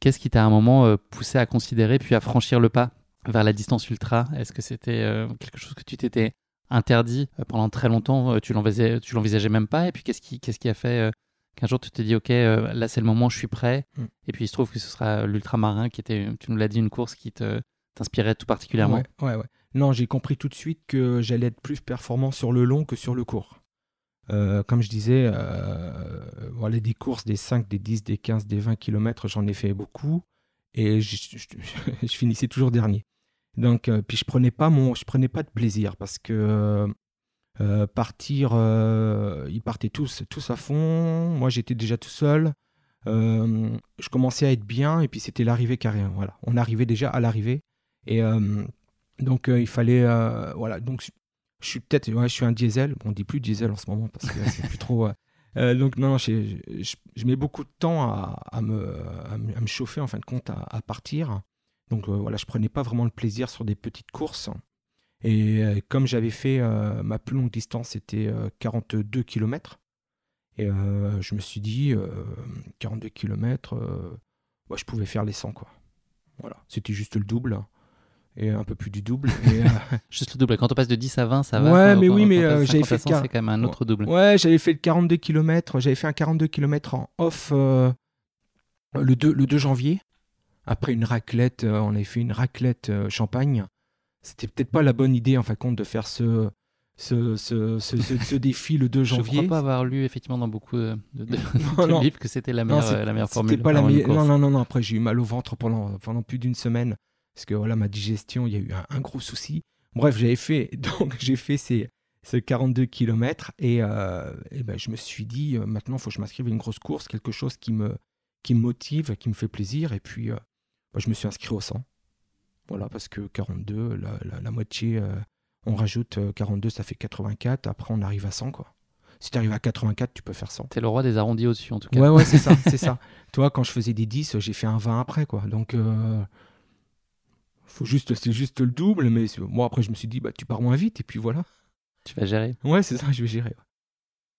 Qu'est-ce qui t'a à un moment poussé à considérer puis à franchir le pas vers la distance ultra? Est-ce que c'était quelque chose que tu t'étais interdit pendant très longtemps Tu l'envisageais, même pas? Et puis qu'est-ce qui, qu'est-ce qui a fait qu'un jour tu te dis ok là c'est le moment, je suis prêt? Mm. Et puis il se trouve que ce sera l'ultramarin qui était, tu nous l'as dit, une course qui te t'inspirait tout particulièrement? Ouais, ouais. Non, j'ai compris tout de suite que j'allais être plus performant sur le long que sur le court. Euh, comme je disais, euh, voilà, des courses, des 5, des 10, des 15, des 20 km, j'en ai fait beaucoup. Et je, finissais toujours dernier. Donc, euh, puis je prenais pas mon, je prenais pas de plaisir parce que euh, partir, euh, ils partaient tous, tous à fond. Moi, j'étais déjà tout seul. Euh, je commençais à être bien et puis c'était l'arrivée carré. Voilà, on arrivait déjà à l'arrivée et euh, donc euh, il fallait, euh, voilà, donc Je suis peut-être, ouais, je suis un diesel. Bon, on dit plus diesel en ce moment parce que c'est plus trop. Donc non, je, mets beaucoup de temps à, à, me, à, me, chauffer en fin de compte à, partir. Donc voilà, je prenais pas vraiment le plaisir sur des petites courses. Et comme j'avais fait ma plus longue distance, c'était 42 km. Et je me suis dit, 42 km, moi, je pouvais faire les 100. Quoi. Voilà, c'était juste le double et un peu plus du double. Euh, Juste le double. Quand on passe de 10 à 20, ça va. Ouais, mais oui, mais euh, j'avais fait. C'est quand même un autre double. Ouais, j'avais fait le 42 km. J'avais fait un 42 km en off euh, le, 2, le 2 janvier. Après une raclette, on avait fait une raclette champagne. C'était peut-être pas la bonne idée, en fin de compte, de faire ce, ce, ce, ce, défi le 2 janvier. Je crois pas avoir lu effectivement dans beaucoup de, livres que c'était la meilleure, la meilleure formule. Pas la Non, non, non, non. Après, j'ai eu mal au ventre pendant, pendant plus d'une semaine parce que voilà, ma digestion, il y a eu un, gros souci. Bref, j'avais fait, donc j'ai fait ces, 42 km et, euh, et ben, je me suis dit, euh, maintenant, il faut que je m'inscrive à une grosse course, quelque chose qui me, qui me motive, qui me fait plaisir. Et puis, euh, ben, je me suis inscrit au 100. Voilà, parce que 42, la, la, moitié, on rajoute 42, ça fait 84. Après, on arrive à 100, quoi. Si tu arrives à 84, tu peux faire 100. T'es le roi des arrondis au-dessus, en tout cas. Ouais, ouais, c'est ça, c'est ça. Toi, quand je faisais des 10, j'ai fait un 20 après, quoi. Donc, faut juste, c'est juste le double, mais moi après je me suis dit, bah tu pars moins vite et puis voilà. Tu vas gérer. Ouais, c'est ça, je vais gérer.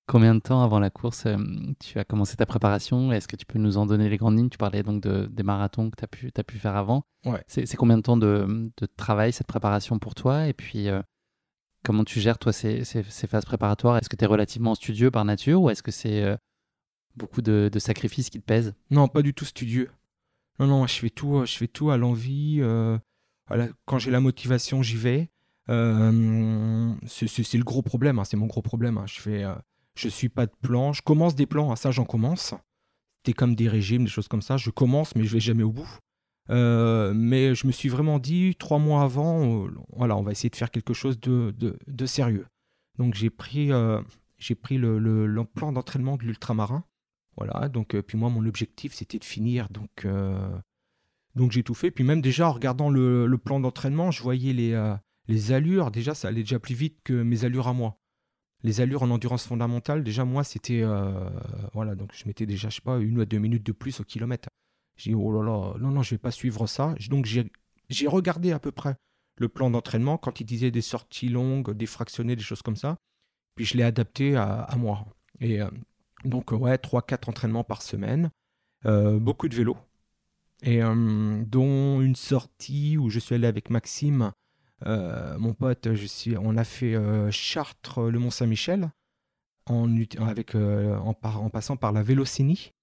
Combien de temps avant la course euh, tu as commencé ta préparation? Est-ce que tu peux nous en donner les grandes lignes? Tu parlais donc de, des marathons que tu as pu, as pu faire avant. Ouais. C'est combien de temps de, de, travail, cette préparation pour toi? Et puis, euh, comment tu gères, toi, ces, ces, phases préparatoires? Est-ce que tu es relativement studieux par nature ou est-ce que c'est euh, beaucoup de, de, sacrifices qui te pèsent? Non, pas du tout studieux. Non, non, je fais tout, je fais tout à l'envie quand j'ai la motivation, j'y vais. Euh, c'est le gros problème, hein, c'est mon gros problème. Hein. Je fais, euh, je suis pas de plan. Je commence des plans, hein, ça j'en commence. C'était comme des régimes, des choses comme ça. Je commence, mais je vais jamais au bout. Euh, mais je me suis vraiment dit trois mois avant, voilà, on va essayer de faire quelque chose de, de, sérieux. Donc j'ai pris, j'ai pris le, le, plan d'entraînement de l'ultramarin. Voilà, donc puis moi mon objectif c'était de finir donc donc j'ai tout fait. Puis même déjà en regardant le, plan d'entraînement, je voyais les, euh, les allures. Déjà, ça allait déjà plus vite que mes allures à moi. Les allures en endurance fondamentale, déjà moi, c'était... Euh, voilà, donc je mettais déjà, je sais pas, une ou deux minutes de plus au kilomètre. J'ai dit, oh là là, non, non, je vais pas suivre ça. Donc j'ai regardé à peu près le plan d'entraînement quand il disait des sorties longues, des fractionnés, des choses comme ça. Puis je l'ai adapté à, moi. Et euh, donc, ouais, 3-4 entraînements par semaine. beaucoup de vélo et euh, dont une sortie où je suis allé avec Maxime, euh, mon pote, je suis, on a fait euh, Chartres, le Mont-Saint-Michel, en, avec, en, en, passant par la Vélocénie.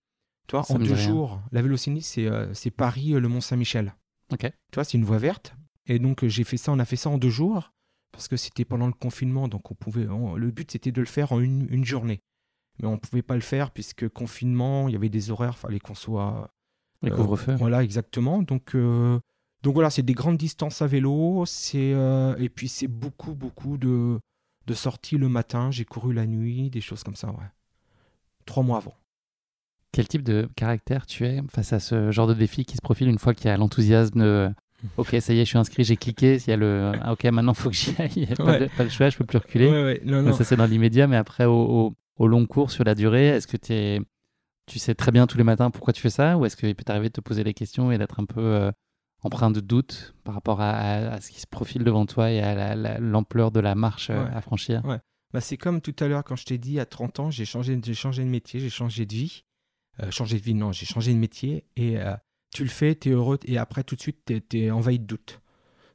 Toi, en deux jours, la Vélocénie, c'est Paris, le Mont-Saint-Michel. Ok. Toi, c'est une voie verte. Et donc, j'ai fait ça, on a fait ça en deux jours, parce que c'était pendant le confinement, donc on pouvait, le but, c'était de le faire en une, une journée. Mais on ne pouvait pas le faire, puisque confinement, il y avait des horaires, il fallait qu'on soit les couvre-feux. voilà, exactement. Donc, euh, donc voilà, c'est des grandes distances à vélo. C'est euh, et puis c'est beaucoup, beaucoup de, de sorties le matin. J'ai couru la nuit, des choses comme ça. Ouais. Trois mois avant. Quel type de caractère tu es face à ce genre de défi qui se profile une fois qu'il y a l'enthousiasme de Ok, ça y est, je suis inscrit, j'ai cliqué. Il y a le ah, Ok, maintenant il faut que j'y aille. Il n'y a pas, le choix, je peux plus reculer. Ouais, non, non. Ça, c'est dans l'immédiat, mais après, au, au, long cours, sur la durée, est-ce que tu es tu sais très bien tous les matins pourquoi tu fais ça Ou est-ce qu'il peut t'arriver de te poser les questions et d'être un peu euh, empreint de doute par rapport à, ce qui se profile devant toi et à l'ampleur de la marche euh, à franchir? Ouais. bah, C'est comme tout à l'heure quand je t'ai dit, à 30 ans, j'ai changé, changé de métier, j'ai changé de vie. Euh, changé de vie, non, j'ai changé de métier. Et tu le fais, tu es heureux, et après tout de suite, tu es, envahi de doute.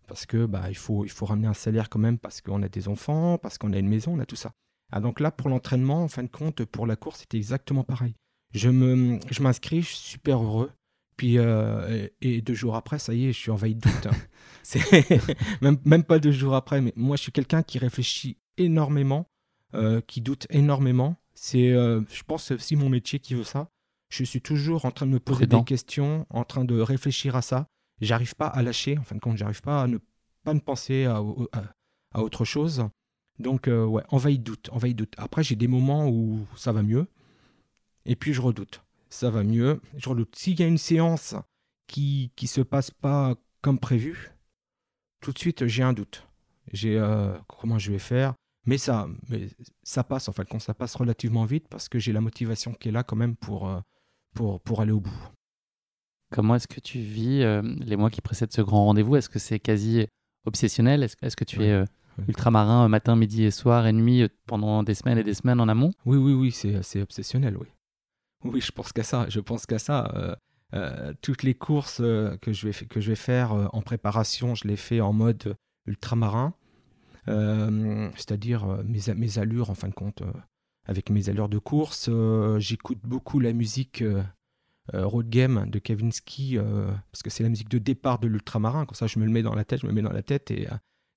Parce que bah, il, faut, il faut ramener un salaire quand même, parce qu'on a des enfants, parce qu'on a une maison, on a tout ça. Ah, donc là, pour l'entraînement, en fin de compte, pour la course, c'était exactement pareil. Je me, je m'inscris, je suis super heureux. Puis, euh, et, deux jours après, ça y est, je suis envahi de doute. Hein. C'est même, même pas deux jours après, mais moi, je suis quelqu'un qui réfléchit énormément, euh, qui doute énormément. C'est, euh, je pense, aussi mon métier qui veut ça. Je suis toujours en train de me poser des questions, en train de réfléchir à ça. J'arrive pas à lâcher. En fin de compte, j'arrive pas à ne pas ne penser à, à, autre chose. Donc, ouais, envahi de doute, envahi de doute. Après, j'ai des moments où ça va mieux et puis je redoute. Ça va mieux, je redoute. S'il y a une séance qui qui se passe pas comme prévu, tout de suite j'ai un doute. J'ai euh, comment je vais faire? Mais ça, mais ça passe en fait, quand ça passe relativement vite parce que j'ai la motivation qui est là quand même pour, euh, pour, pour aller au bout. Comment est-ce que tu vis euh, les mois qui précèdent ce grand rendez-vous? Est-ce que c'est quasi obsessionnel? Est-ce est que tu es euh, ultramarin matin, midi et soir et nuit pendant des semaines et des semaines en amont? Oui, oui, oui, c'est c'est obsessionnel, oui. Oui, je pense qu'à ça. Je pense qu'à ça. Euh, euh, toutes les courses euh, que, je vais, que je vais faire en préparation, je les fais en mode ultramarin. C'est-à-dire mes, mes allures, en fin de compte, avec mes allures de course. J'écoute beaucoup la musique Road Game de Kavinsky, parce que c'est la musique de départ de l'ultramarin. Comme ça, je me le mets dans la tête, je me le mets dans la tête et,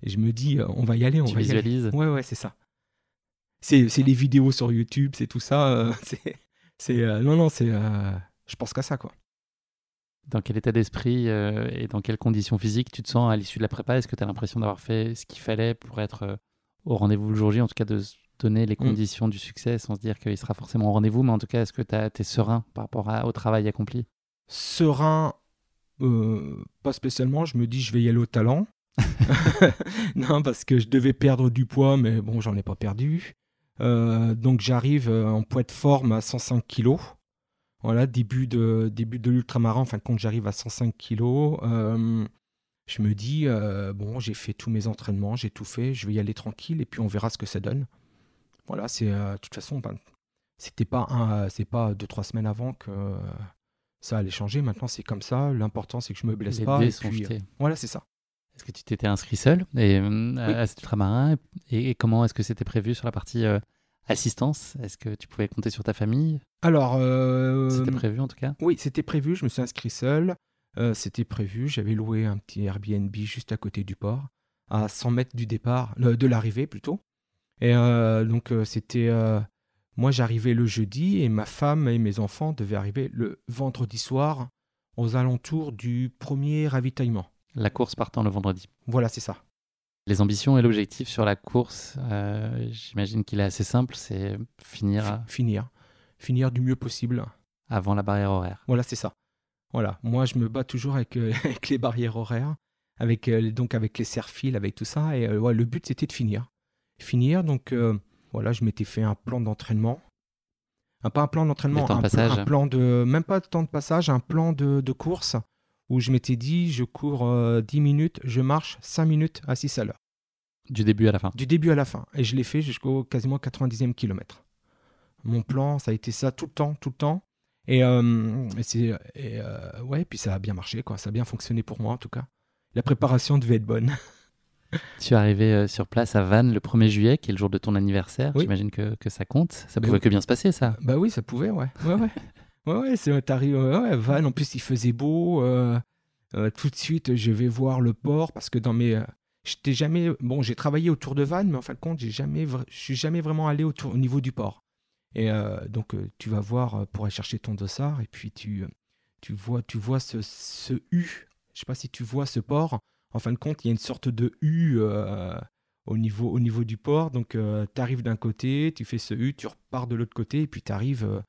et je me dis, on va y aller, on Tu va y aller. visualises? Ouais, ouais, c'est ça. C'est les vidéos sur YouTube, c'est tout ça. c'est, c'est, euh, non, non, c'est. euh, je pense qu'à ça, quoi. Dans quel état d'esprit euh, et dans quelles conditions physiques tu te sens à l'issue de la prépa? Est-ce que tu as l'impression d'avoir fait ce qu'il fallait pour être euh, au rendez-vous le jour J En tout cas, de se donner les Mm. conditions du succès sans se dire qu'il sera forcément au rendez-vous. Mais en tout cas, est-ce que tu es serein par rapport à- au travail accompli? Serein, euh, pas spécialement. Je me dis, je vais y aller au talent. non, parce que je devais perdre du poids, mais bon, j'en ai pas perdu. Euh, donc j'arrive euh, en poids de forme à 105 kilos. Voilà, début de, début de l'ultramarin, en fin de compte, j'arrive à 105 kilos. Euh, je me dis, euh, bon, j'ai fait tous mes entraînements, j'ai tout fait, je vais y aller tranquille et puis on verra ce que ça donne. Voilà, c'est de toute façon, ben, c'était pas un, c'est pas deux trois semaines avant que ça allait changer. Maintenant, c'est comme ça. L'important, c'est que je me blesse Les pas. et puis, voilà, c'est ça. Est-ce que tu t'étais inscrit seul et, euh, à- Oui. à cet ultramarin et, et comment est-ce que c'était prévu sur la partie euh, assistance? Est-ce que tu pouvais compter sur ta famille? Alors, euh, C'était prévu en tout cas? oui, c'était prévu. Je me suis inscrit seul. Euh, c'était prévu. J'avais loué un petit Airbnb juste à côté du port, à 100 mètres du départ, de l'arrivée plutôt. Et euh, donc, euh, c'était. euh, moi, j'arrivais le jeudi et ma femme et mes enfants devaient arriver le vendredi soir aux alentours du premier ravitaillement. La course partant le vendredi. Voilà, c'est ça. Les ambitions et l'objectif sur la course, euh, j'imagine qu'il est assez simple, c'est finir à- Finir. Finir du mieux possible. avant la barrière horaire. Voilà, c'est ça. Voilà, moi je me bats toujours avec, euh, avec les barrières horaires, avec euh, donc avec les serre-fils, avec tout ça. Et euh, ouais, le but c'était de finir. Finir, donc voilà, je m'étais fait un plan d'entraînement. Un, pas un plan d'entraînement, un, un plan de. Même pas de temps de passage, un plan de, de course où je m'étais dit je cours euh, 10 minutes, je marche 5 minutes à 6 à l'heure. Du début à la fin. Du début à la fin. Et je l'ai fait jusqu'au quasiment 90e kilomètre. Mon plan, ça a été ça tout le temps, tout le temps. Et, euh, et euh, ouais, puis ça a bien marché, quoi. Ça a bien fonctionné pour moi, en tout cas. La préparation devait être bonne. Tu es arrivé euh, sur place à Vannes le 1er juillet, qui est le jour de ton anniversaire. Oui. J'imagine que, que ça compte. Ça Mais pouvait que bien se passer, ça. bah oui, ça pouvait, ouais. Ouais, ouais. ouais, ouais, c'est, t'arrives, ouais, Vannes, en plus, il faisait beau. euh, euh, tout de suite, je vais voir le port parce que dans mes. euh, J'étais jamais. Bon, j'ai travaillé autour de Vannes, mais en fin de compte, j'ai jamais, je suis jamais vraiment allé au niveau du port. Et donc, tu vas voir pour aller chercher ton dossard, et puis tu, tu vois, tu vois ce, ce U. Je sais pas si tu vois ce port. En fin de compte, il y a une sorte de U au, niveau, au niveau du port. Donc, tu arrives d'un côté, tu fais ce U, tu repars de l'autre côté, et puis tu arrives,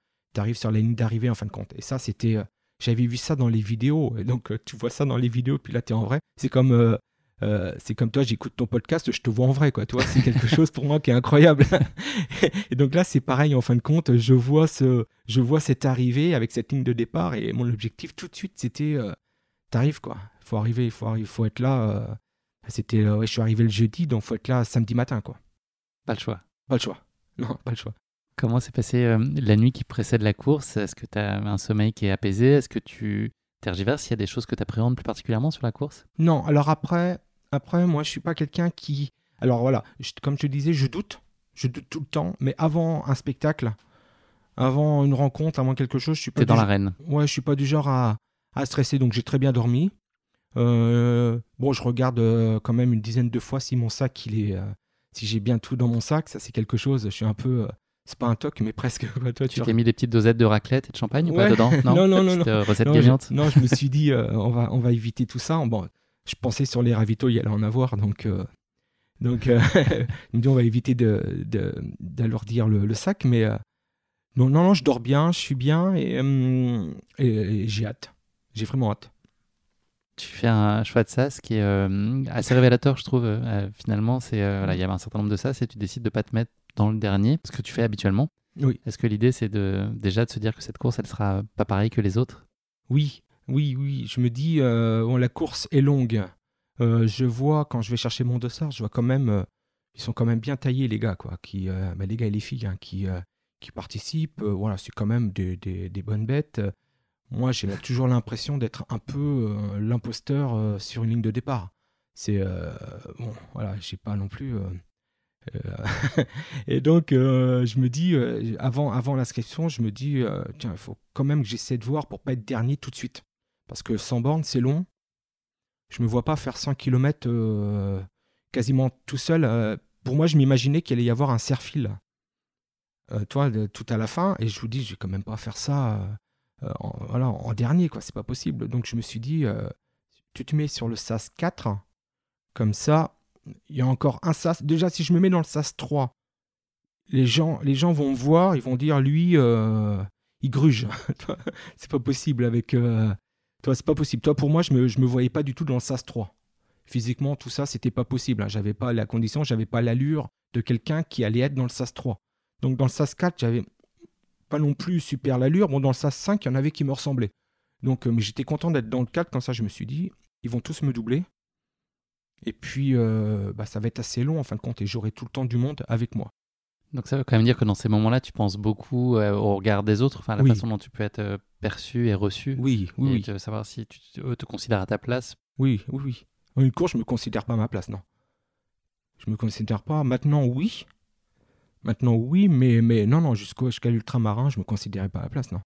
sur la ligne d'arrivée en fin de compte. Et ça, c'était. euh, j'avais vu ça dans les vidéos. Et donc, euh, tu vois ça dans les vidéos, puis là, tu es en vrai. C'est comme. euh, c'est comme toi, j'écoute ton podcast, je te vois en vrai, quoi. Tu vois, c'est quelque chose pour moi qui est incroyable. et donc là, c'est pareil, en fin de compte, je vois, ce, je vois cette arrivée avec cette ligne de départ, et mon objectif tout de suite, c'était, euh, t'arrives, quoi. Il faut arriver, il faut, arri- faut être là. euh, c'était, ouais, je suis arrivé le jeudi, donc faut être là samedi matin, quoi. Pas le choix. Pas le choix. Non, pas le choix. Comment s'est passée euh, la nuit qui précède la course? Est-ce que tu as un sommeil qui est apaisé? Est-ce que tu tergiverses? Il y a des choses que tu appréhendes plus particulièrement sur la course? Non, alors après, après, moi, je suis pas quelqu'un qui. Alors voilà, je- comme je te disais, je doute. Je doute tout le temps. Mais avant un spectacle, avant une rencontre, avant quelque chose, je suis pas. T'es dans l'arène. Ouais, je suis pas du genre à, à stresser, donc j'ai très bien dormi. Euh, bon, je regarde euh, quand même une dizaine de fois si mon sac, il est, euh, si j'ai bien tout dans mon sac. Ça, c'est quelque chose. Je suis un peu. C'est pas un toc, mais presque. quoi, toi, Tu t'es mis des petites dosettes de raclette et de champagne ou pas dedans Non, non, non, Petite, euh, recette non, je, gagnante non, je me suis dit, euh, on, va, on va éviter tout ça. Bon, je pensais sur les ravitaux, il y allait en avoir, donc, euh, donc euh, je me dis, on va éviter de, de- d'alourdir le, le sac, mais non, non, non, je dors bien, je suis bien et, hum, et- et j'ai hâte. J'ai vraiment hâte. Tu fais un choix de sas qui est assez révélateur, je trouve. Finalement, c'est voilà, il y avait un certain nombre de sas et tu décides de pas te mettre dans le dernier, ce que tu fais habituellement. Oui. Est-ce que l'idée c'est de déjà de se dire que cette course, elle sera pas pareille que les autres? Oui, oui, oui. Je me dis, bon, la course est longue. je vois quand je vais chercher mon dossard, je vois quand même, ils sont quand même bien taillés les gars, quoi. Qui, bah, les gars et les filles, hein, qui qui participent. voilà, c'est quand même des, des, des bonnes bêtes moi j'ai toujours l'impression d'être un peu euh, l'imposteur euh, sur une ligne de départ. C'est euh, bon, voilà, j'ai pas non plus. et donc je me dis avant avant l'inscription, je me dis tiens, il faut quand même que j'essaie de voir pour pas être dernier tout de suite, parce que 100 bornes c'est long. Je me vois pas faire 100 km quasiment tout seul. pour moi, je m'imaginais qu'il allait y avoir un serre-fil. toi, tout à la fin, et je vous dis, je vais quand même pas faire ça euh, en, voilà, en dernier, quoi. C'est pas possible. Donc je me suis dit, euh, tu te mets sur le SAS 4, comme ça, il y a encore un SAS. Déjà, si je me mets dans le SAS 3, les gens, les gens vont me voir, ils vont dire, lui, euh, il gruge. c'est pas possible avec. toi, c'est pas possible. Toi, pour moi, je me, me voyais pas du tout dans le SAS 3. Physiquement, tout ça, c'était pas possible. Hein. J'avais pas la condition, j'avais pas l'allure de quelqu'un qui allait être dans le SAS 3. Donc, dans le SAS 4, j'avais pas non plus super l'allure. Bon, dans le SAS 5, il y en avait qui me ressemblaient. Donc, euh, mais j'étais content d'être dans le 4, comme ça, je me suis dit, ils vont tous me doubler. Et puis, euh, bah, ça va être assez long en fin de compte, et j'aurai tout le temps du monde avec moi. Donc ça veut quand même dire que dans ces moments-là, tu penses beaucoup euh, au regard des autres, enfin la façon dont tu peux être perçu et reçu. Oui, oui, et savoir si tu te considères à ta place. Oui, oui, oui. En une course, je me considère pas à ma place, non. Je me considère pas. Maintenant, oui, Maintenant, oui, mais, mais non, non, jusqu'à l'ultramarin, je me considérais pas à la place, non.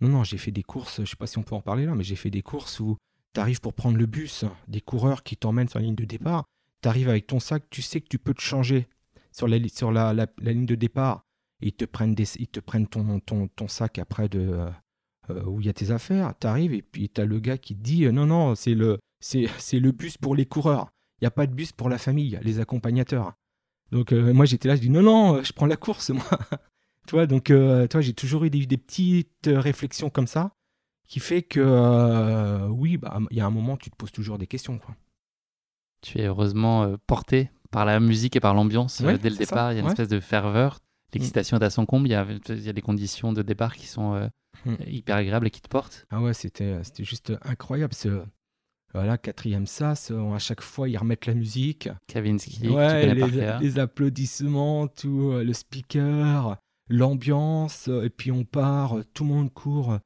Non, non, j'ai fait des courses, je sais pas si on peut en parler là, mais j'ai fait des courses où tu arrives pour prendre le bus, des coureurs qui t'emmènent sur la ligne de départ, tu arrives avec ton sac, tu sais que tu peux te changer sur la, sur la, la, ligne de départ, ils te prennent, des, ils te prennent ton, ton, ton sac après de, euh, euh, où il y a tes affaires, tu arrives et puis tu as le gars qui te dit euh, non, non, c'est le, c'est, le bus pour les coureurs, il n'y a pas de bus pour la famille, les accompagnateurs. Donc moi j'étais là, je dis non, non, je prends la course, moi. tu vois, donc toi, j'ai toujours eu des, petites réflexions comme ça qui fait que oui, bah, il y a un moment, tu te poses toujours des questions. Quoi. Tu es heureusement porté par la musique et par l'ambiance dès le départ. Il y a une espèce de ferveur. L'excitation est à son comble. Il y, a, il y a des conditions de départ qui sont mm. hyper agréables et qui te portent. Ah ouais, c'était juste incroyable. Ce, voilà, quatrième sas, à chaque fois ils remettent la musique. Kavinsky, ouais, les, applaudissements, tout, euh, le speaker, l'ambiance, euh, et puis on part, euh, tout le monde court.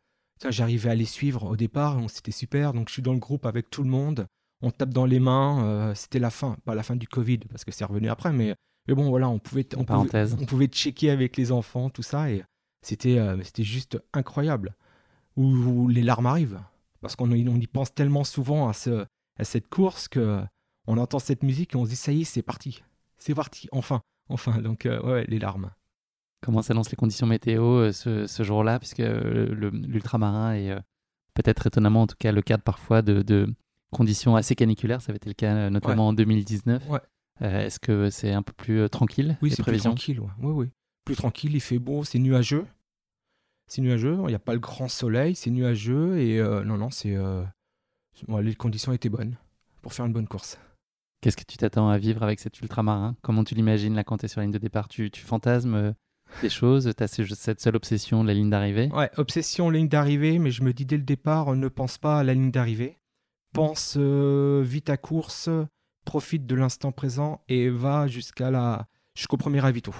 J'arrivais à les suivre au départ, c'était super, donc je suis dans le groupe avec tout le monde, on tape dans les mains, c'était la fin, pas la fin du Covid, parce que c'est revenu après, mais, mais bon voilà, on pouvait, on pouvait, on pouvait checker avec les enfants, tout ça, et c'était c'était juste incroyable. où les larmes arrivent. Parce qu'on y pense tellement souvent à, ce, à cette course que on entend cette musique et on se dit ça y est, c'est parti, c'est parti, enfin, enfin. Donc euh, ouais, les larmes. Comment s'annoncent les conditions météo euh, ce, jour-là, puisque euh, l'ultramarin est peut-être étonnamment, en tout cas, le cadre parfois de, conditions assez caniculaires. Ça avait été le cas notamment en 2019. Ouais. Est-ce que c'est un peu plus tranquille Oui, c'est plus tranquille. Ouais. Oui, oui. Plus tranquille, il fait beau, c'est nuageux c'est nuageux, il n'y a pas le grand soleil, c'est nuageux et euh, non, non, c'est. Euh, les conditions étaient bonnes pour faire une bonne course. Qu'est-ce que tu t'attends à vivre avec cet ultramarin? Comment tu l'imagines là quand tu es sur la ligne de départ? Tu, tu fantasmes euh, des choses Tu as cette seule obsession de la ligne d'arrivée Ouais, obsession ligne d'arrivée, mais je me dis dès le départ, ne pense pas à la ligne d'arrivée. Pense vite à course, profite de l'instant présent et va jusqu'à la jusqu'au premier ravito.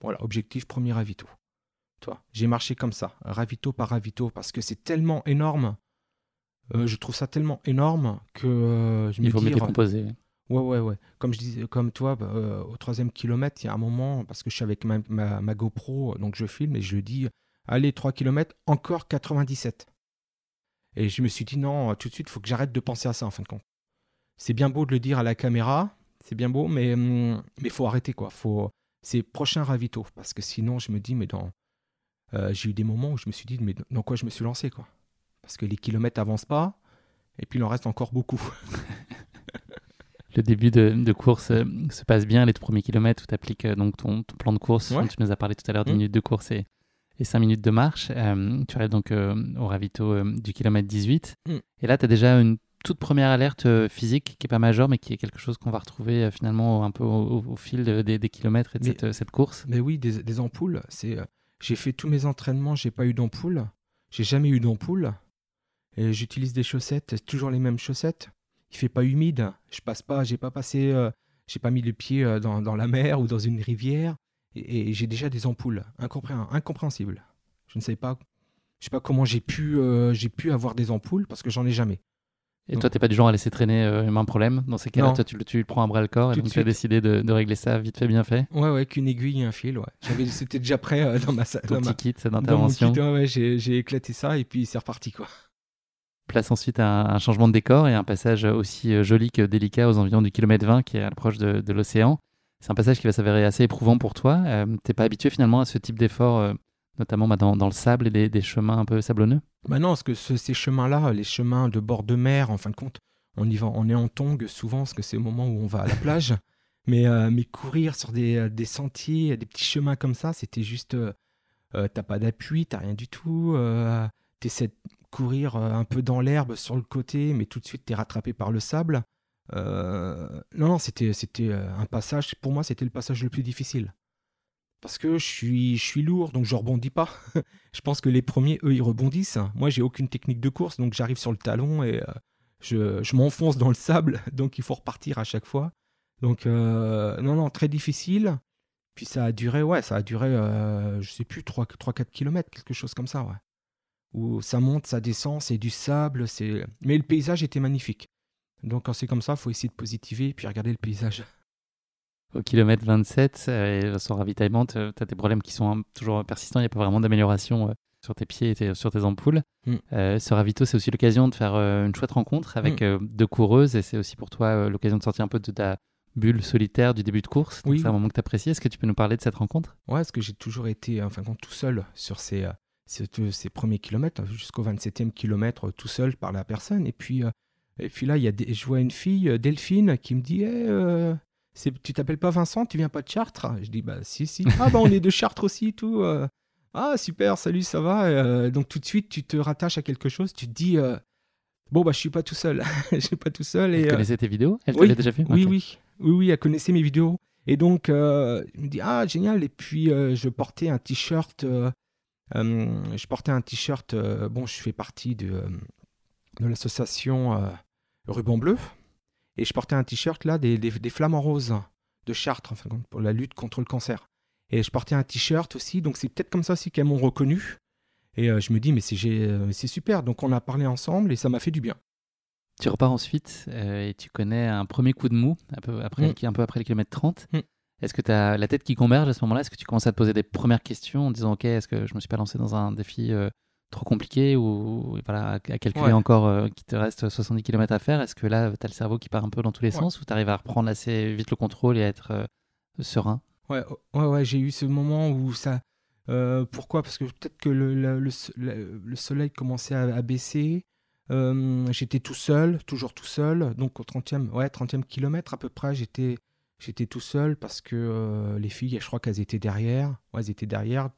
Voilà, objectif premier ravito. J'ai marché comme ça, ravito par ravito, parce que c'est tellement énorme. Euh, je trouve ça tellement énorme que euh, je Il faut me décomposer. Ouais, ouais, ouais. Comme je disais, comme toi, bah, euh, au troisième kilomètre, il y a un moment, parce que je suis avec ma, GoPro, donc je filme et je dis, allez, 3 km, encore 97. Et je me suis dit, non, tout de suite, il faut que j'arrête de penser à ça, en fin de compte. C'est bien beau de le dire à la caméra, c'est bien beau, mais il mais faut arrêter, quoi. Faut... C'est prochain ravito, parce que sinon, je me dis, mais dans euh, j'ai eu des moments où je me suis dit, mais dans quoi je me suis lancé quoi Parce que les kilomètres n'avancent pas, et puis il en reste encore beaucoup. le début de, course euh, se passe bien, les tout premiers kilomètres où tu appliques euh, donc ton, ton, plan de course. Tu nous as parlé tout à l'heure, 10 mmh. minutes de course et, et 5 minutes de marche. tu arrives donc au ravito du kilomètre 18. Mmh. Et là, tu as déjà une toute première alerte physique qui est pas majeure, mais qui est quelque chose qu'on va retrouver finalement un peu au, fil des, kilomètres et de cette, course. Mais oui, des, ampoules. C'est, j'ai fait tous mes entraînements, j'ai pas eu d'ampoule. J'ai jamais eu d'ampoule. Et j'utilise des chaussettes, toujours les mêmes chaussettes. Il fait pas humide. Je passe pas, j'ai pas passé, j'ai pas mis le pied dans, dans, la mer ou dans une rivière. Et, j'ai déjà des ampoules. Incompréhensible. Je ne sais pas je sais pas comment j'ai pu, euh, j'ai pu avoir des ampoules parce que j'en ai jamais. Et toi, tu n'es pas du genre à laisser traîner euh, un problème Dans ces cas-là, toi, tu, tu prends un bras le corps et donc tu as décidé de, régler ça vite fait, bien fait? Ouais, ouais, qu'une aiguille et un fil. Ouais. C'était déjà prêt euh, dans ma salle. Ton petit kit d'intervention. Ouais, j'ai éclaté ça et puis c'est reparti. quoi. Place ensuite un, un, changement de décor et un passage aussi euh, joli que délicat aux environs du kilomètre 20 qui est à l'approche de, de l'océan. C'est un passage qui va s'avérer assez éprouvant pour toi. Euh, tu n'es pas habitué finalement à ce type d'effort notamment bah, dans, le sable et des, chemins un peu sablonneux? Bah Non, parce que ces chemins-là, les chemins de bord de mer, en fin de compte, on, y va, on est en tongue souvent, parce que c'est le moment où on va à la plage. mais, euh, mais courir sur des, des, sentiers, des petits chemins comme ça, c'était juste. Euh, euh t'as pas d'appui, t'as rien du tout. Euh, T'essaies courir un peu dans l'herbe sur le côté, mais tout de suite t'es rattrapé par le sable. non, non, c'était un passage. Pour moi, c'était le passage le plus difficile parce que je suis, je suis lourd, donc je rebondis pas. je pense que les premiers, eux, ils rebondissent. Moi, j'ai aucune technique de course, donc j'arrive sur le talon et euh, je, je m'enfonce dans le sable, donc il faut repartir à chaque fois. Donc, euh, non, non, très difficile. Puis ça a duré, ouais, ça a duré, euh, je sais plus, 3-4 km, quelque chose comme ça, ouais. Où ça monte, ça descend, c'est du sable, c'est... Mais le paysage était magnifique. Donc quand c'est comme ça, il faut essayer de positiver et puis regarder le paysage au kilomètre 27, euh, son ravitaillement, tu as des problèmes qui sont toujours persistants, il n'y a pas vraiment d'amélioration euh, sur tes pieds et sur tes ampoules. Mm. Euh, ce ravito, c'est aussi l'occasion de faire une chouette rencontre avec mm. deux coureuses, et c'est aussi pour toi l'occasion de sortir un peu de ta bulle solitaire du début de course. Oui. C'est un moment que tu apprécies. Est-ce que tu peux nous parler de cette rencontre? Ouais, parce que j'ai toujours été, enfin, tout seul sur ces, ces, premiers kilomètres, jusqu'au 27e kilomètre, tout seul par la personne. Et puis, et puis là, y a des, je vois une fille, Delphine, qui me dit hey, tu t'appelles pas Vincent, tu viens pas de Chartres? Je dis bah si si. Ah bah on est de Chartres aussi tout. Euh. Ah super, salut, ça va. Euh, donc tout de suite tu te rattaches à quelque chose, tu te dis euh, bon bah je suis pas tout seul, je suis pas tout seul. Elle connaissait tes vidéos? Elle oui, déjà fait? Oui oui oui oui, elle connaissait mes vidéos. Et donc il me dit ah génial et puis je portais un t-shirt. Je portais un t-shirt. bon je fais partie de de l'association Ruban Bleu. Et je portais un t-shirt là, des, des, flamants roses de Chartres, enfin, pour la lutte contre le cancer. Et je portais un t-shirt aussi, donc c'est peut-être comme ça aussi qu'elles m'ont reconnu. Et euh, je me dis, mais euh, c'est super. Donc on a parlé ensemble et ça m'a fait du bien. Tu repars ensuite euh, et tu connais un premier coup de mou, un peu après, mm. un peu après le kilomètre 30. Mm. Est-ce que tu as la tête qui converge à ce moment-là? Est-ce que tu commences à te poser des premières questions en disant, OK, est-ce que je me suis pas lancé dans un défi trop compliqué ou voilà, à calculer encore euh, qu'il te reste 70 km à faire? Est-ce que là, tu as le cerveau qui part un peu dans tous les sens ou tu arrives à reprendre assez vite le contrôle et à être euh, serein? Ouais, ouais, ouais j'ai eu ce moment où ça. Euh, pourquoi? Parce que peut-être que le, le, le, soleil commençait à, baisser. j'étais tout seul, toujours tout seul. Donc au 30e, ouais, 30e kilomètre à peu près, j'étais, j'étais tout seul parce que les filles, je crois qu'elles étaient derrière. Ouais, elles étaient derrière.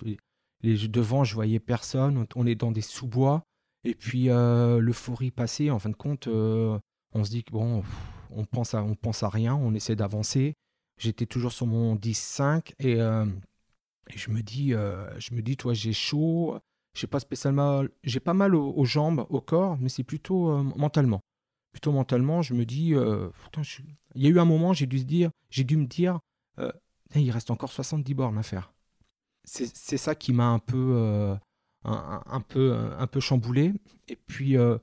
Devant, je voyais personne. On est dans des sous-bois. Et puis euh, l'euphorie passée, en fin de compte, euh, on se dit que bon, on pense à, pense à rien, on essaie d'avancer. J'étais toujours sur mon 10-5 euh, et, je me dis, je me dis, toi, j'ai chaud. J'ai pas spécialement, j'ai pas mal aux, jambes, au corps, mais c'est plutôt mentalement. Plutôt mentalement, je me dis, il y a eu un moment, j'ai dû se dire, j'ai dû me dire, il reste encore 70 bornes à faire c'est ça qui m'a un peu, euh, un, peu, un peu chamboulé. Et puis, euh,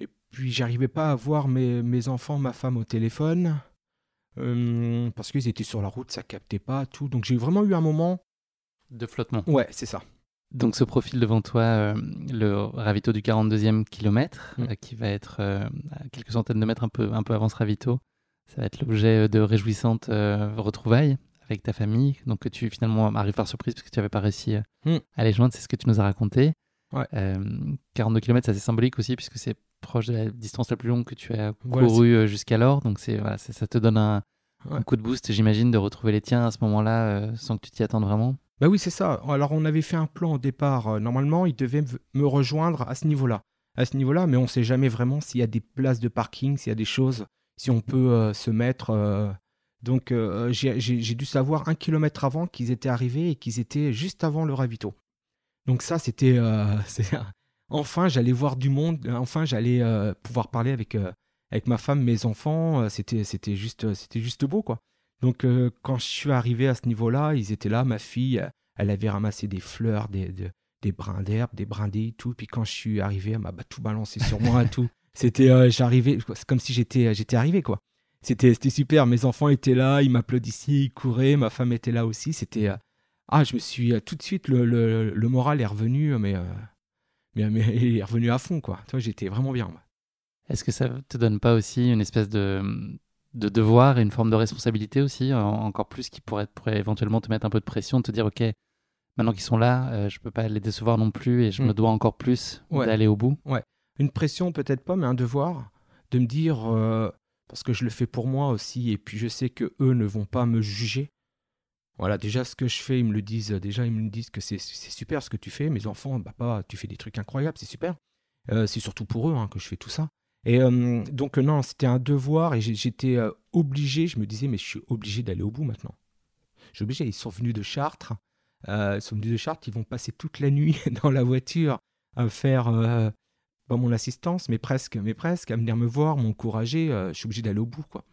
et puis j'arrivais pas à voir mes, mes, enfants, ma femme au téléphone. Euh, parce qu'ils étaient sur la route, ça captait pas, tout. Donc j'ai vraiment eu un moment. De flottement. Ouais, c'est ça. Donc ce profil devant toi, le ravito du 42e kilomètre, mm. qui va être à quelques centaines de mètres un peu, un peu avant ce ravito, ça va être l'objet de réjouissantes retrouvailles avec ta famille, donc que tu finalement arrives par surprise parce que tu n'avais pas réussi euh, hmm. à les joindre, c'est ce que tu nous as raconté. 42 km, c'est assez symbolique aussi puisque c'est proche de la distance la plus longue que tu as couru euh, jusqu'alors, donc voilà, ça te donne un, coup de boost, j'imagine, de retrouver les tiens à ce moment-là euh, sans que tu t'y attendes vraiment. Bah oui, c'est ça. Alors on avait fait un plan au départ. normalement, il devait me rejoindre à ce niveau-là. à ce niveau-là, mais on ne sait jamais vraiment s'il y a des places de parking, s'il y a des choses, si on peut euh, se mettre. euh, donc euh, j'ai dû savoir un kilomètre avant qu'ils étaient arrivés et qu'ils étaient juste avant le ravito. Donc ça, c'était... euh, enfin, j'allais voir du monde, enfin, j'allais euh, pouvoir parler avec, euh, avec ma femme, mes enfants. euh, C'était juste, c'était juste beau, quoi. Donc euh, quand je suis arrivé à ce niveau-là, ils étaient là, ma fille, euh, elle avait ramassé des fleurs, des, de- des brins d'herbe, des brindilles, tout. Puis quand je suis arrivé, elle m'a bah, tout balancé sur moi et tout. C'était, euh, j'arrivais, c'est comme si j'étais, j'étais arrivé quoi. C'était, c'était super. Mes enfants étaient là, ils m'applaudissaient, ils couraient. Ma femme était là aussi. C'était, euh, ah, je me suis euh, tout de suite le, le, le moral est revenu, mais, euh, mais, mais il est revenu à fond quoi. Toi, j'étais vraiment bien. moi. Est-ce que ça te donne pas aussi une espèce de, de devoir et une forme de responsabilité aussi, en- encore plus qui pourrait, pourrait éventuellement te mettre un peu de pression, de te dire, OK, maintenant qu'ils sont là, euh, je peux pas les décevoir non plus et je Mm. me dois encore plus Ouais. d'aller au bout une pression peut-être pas, mais un devoir de me dire euh, parce que je le fais pour moi aussi, et puis je sais que eux ne vont pas me juger. Voilà, déjà ce que je fais, ils me le disent. Déjà, ils me disent que c'est c'est super ce que tu fais. Mes enfants, papa, tu fais des trucs incroyables, c'est super. Euh, c'est surtout pour eux hein, que je fais tout ça. Et euh, donc euh, non, c'était un devoir et j'étais euh, obligé. Je me disais, mais je suis obligé d'aller au bout maintenant. Je suis obligé. Ils sont venus de Chartres. Ils sont venus de Chartres. Ils vont passer toute la nuit dans la voiture à faire pas mon assistance, mais presque, mais presque, à venir me voir, m'encourager. je suis obligé d'aller au bout, quoi.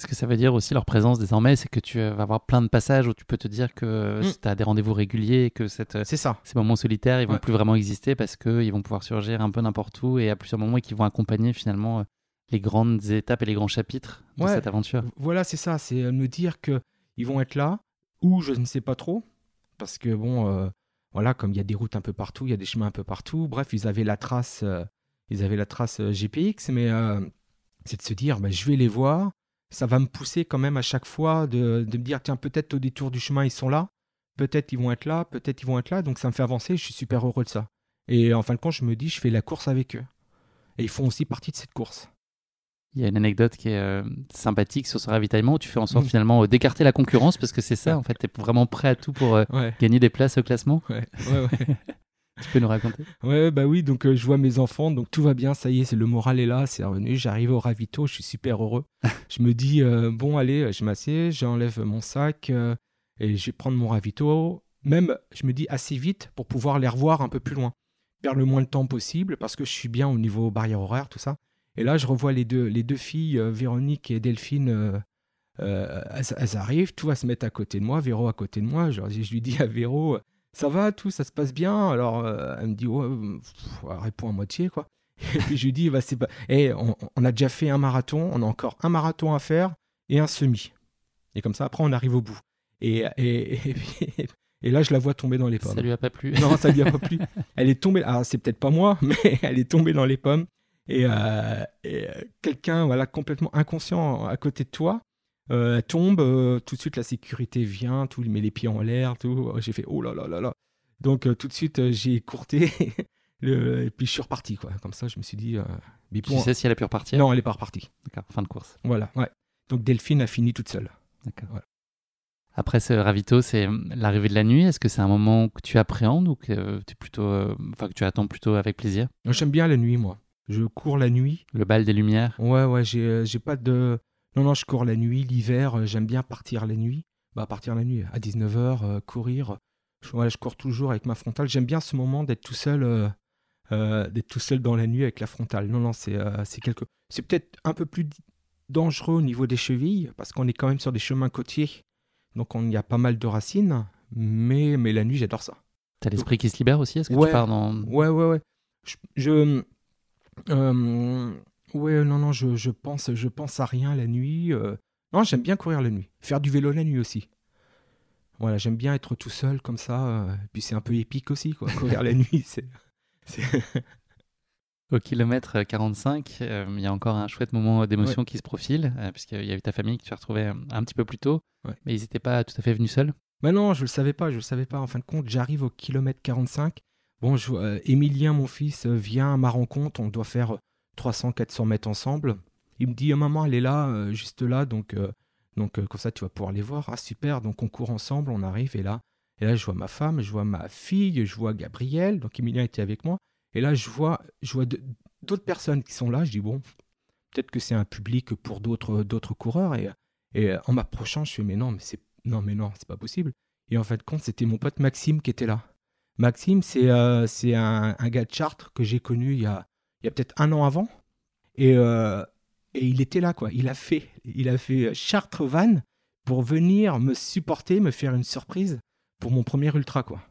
Ce que ça veut dire aussi, leur présence désormais, c'est que tu vas avoir plein de passages où tu peux te dire que Mm. tu as des rendez-vous réguliers et que cette, ça. ces moments solitaires, ils vont Ouais. plus vraiment exister parce qu'ils vont pouvoir surgir un peu n'importe où et à plusieurs moments et qui vont accompagner finalement euh, les grandes étapes et les grands chapitres de Ouais. cette aventure. Voilà, c'est ça. C'est euh, me dire que ils vont être là, ou je ne sais pas trop, parce que bon, euh, voilà, comme il y a des routes un peu partout, il y a des chemins un peu partout. Bref, ils avaient la trace, euh, ils avaient la trace euh, GPX, mais euh, c'est de se dire, bah, je vais les voir. Ça va me pousser quand même à chaque fois de, de me dire, tiens, peut-être au détour du chemin, ils sont là. Peut-être ils vont être là, peut-être ils vont être là. Donc ça me fait avancer. Je suis super heureux de ça. Et en fin de compte, je me dis, je fais la course avec eux. Et ils font aussi partie de cette course. Il y a une anecdote qui est euh, sympathique sur ce ravitaillement où tu fais en sorte Mm. finalement euh, d'écarter la concurrence parce que c'est ça, en fait, tu es vraiment prêt à tout pour euh, Ouais, gagner des places au classement. ouais, ouais. Tu peux nous raconter? Ouais, bah oui, donc euh, je vois mes enfants, donc tout va bien, ça y est, c'est le moral est là, c'est revenu, j'arrive au ravito, je suis super heureux. je me dis, euh, bon, allez, je m'assieds, j'enlève mon sac euh, et je vais prendre mon ravito. Même, je me dis assez vite pour pouvoir les revoir un peu plus loin. Perdre le moins de temps possible parce que je suis bien au niveau barrière horaire, tout ça. Et là, je revois les deux, les deux filles, Véronique et Delphine. elles, elles arrivent, tout va se mettre à côté de moi, Véro à côté de moi. Je, je lui dis à Véro, ça va, tout, ça se passe bien. Alors, euh, elle me dit, ouais, pff, elle répond à moitié, quoi. Et puis je lui dis, bah, c'est pas. Eh, on, on a déjà fait un marathon, on a encore un marathon à faire et un semi. Et comme ça, après, on arrive au bout. Et, et, et, puis- et là, je la vois tomber dans les pommes. Ça lui a pas plu. Non, ça lui a pas plu. Elle est tombée. Ah, c'est peut-être pas moi, mais elle est tombée dans les pommes. Et, euh, et, euh, quelqu'un, voilà, complètement inconscient à côté de toi, elle tombe. euh, tout de suite, la sécurité vient, tout, il met les pieds en l'air, tout. J'ai fait oh là là là là. Donc euh, tout de suite, euh, j'ai courté. le, et puis je suis reparti, quoi. Comme ça, je me suis dit. euh, mais Tu sais si elle a pu repartir? Non, elle est pas repartie. D'accord, fin de course. Voilà, ouais. Donc Delphine a fini toute seule. D'accord. Voilà. Après ce ravito, c'est euh, l'arrivée de la nuit. Est-ce que c'est un moment que tu appréhendes ou que, euh, tu plutôt, euh, enfin, que tu attends plutôt avec plaisir? J'aime bien la nuit, moi. Je cours la nuit. Le bal des lumières? Ouais, ouais, j'ai euh, j'ai pas de. Non, non, je cours la nuit, l'hiver, euh, j'aime bien partir la nuit. Bah, partir la nuit, à 19h, courir. Je, voilà, je cours toujours avec ma frontale. J'aime bien ce moment d'être tout seul, euh, euh, d'être tout seul dans la nuit avec la frontale. Non, non, c'est euh, c'est quelque. C'est peut-être un peu plus dangereux au niveau des chevilles, parce qu'on est quand même sur des chemins côtiers. Donc, on- il y a pas mal de racines. Mais, mais la nuit, j'adore ça. T'as l'esprit qui se libère aussi? Est-ce que Ouais. tu pars dans... Ouais, ouais, ouais. Je. je- euh, ouais, non, non, je, je, pense, je pense à rien la nuit. euh. Non, j'aime bien courir la nuit. Faire du vélo la nuit aussi. Voilà, j'aime bien être tout seul comme ça. euh, Puis c'est un peu épique aussi, quoi. Courir la nuit, c'est. Au kilomètre 45, euh, il y a encore un chouette moment d'émotion qui se profile, euh, puisqu'il y avait ta famille que tu as retrouvée euh, un petit peu plus tôt, Ouais. mais ils n'étaient pas tout à fait venus seuls? Mais non, je le savais pas, je le savais pas. En fin de compte, j'arrive au kilomètre 45. Bon, je, euh, Émilien, mon fils, euh, vient à ma rencontre. On doit faire 300-400 mètres ensemble. Il me dit, maman, elle est là, euh, juste là, donc, euh, donc euh, comme ça, tu vas pouvoir les voir. Ah, super, donc on court ensemble, on arrive, et là, et là, je vois ma femme, je vois ma fille, je vois Gabriel, donc Émilien était avec moi. Et là, je vois, je vois d'autres personnes qui sont là. Je dis, bon, peut-être que c'est un public pour d'autres, d'autres coureurs. Et, et en m'approchant, je fais, mais non, mais c'est, non, mais non, c'est pas possible. Et en fait, compte, c'était mon pote Maxime qui était là. Maxime, c'est, c'est un, gars de Chartres que j'ai connu il y a, il y a peut-être un an avant. Et, euh, et il était là, quoi. Il a fait, il a fait Chartres-Vannes pour venir me supporter, me faire une surprise pour mon premier ultra, quoi.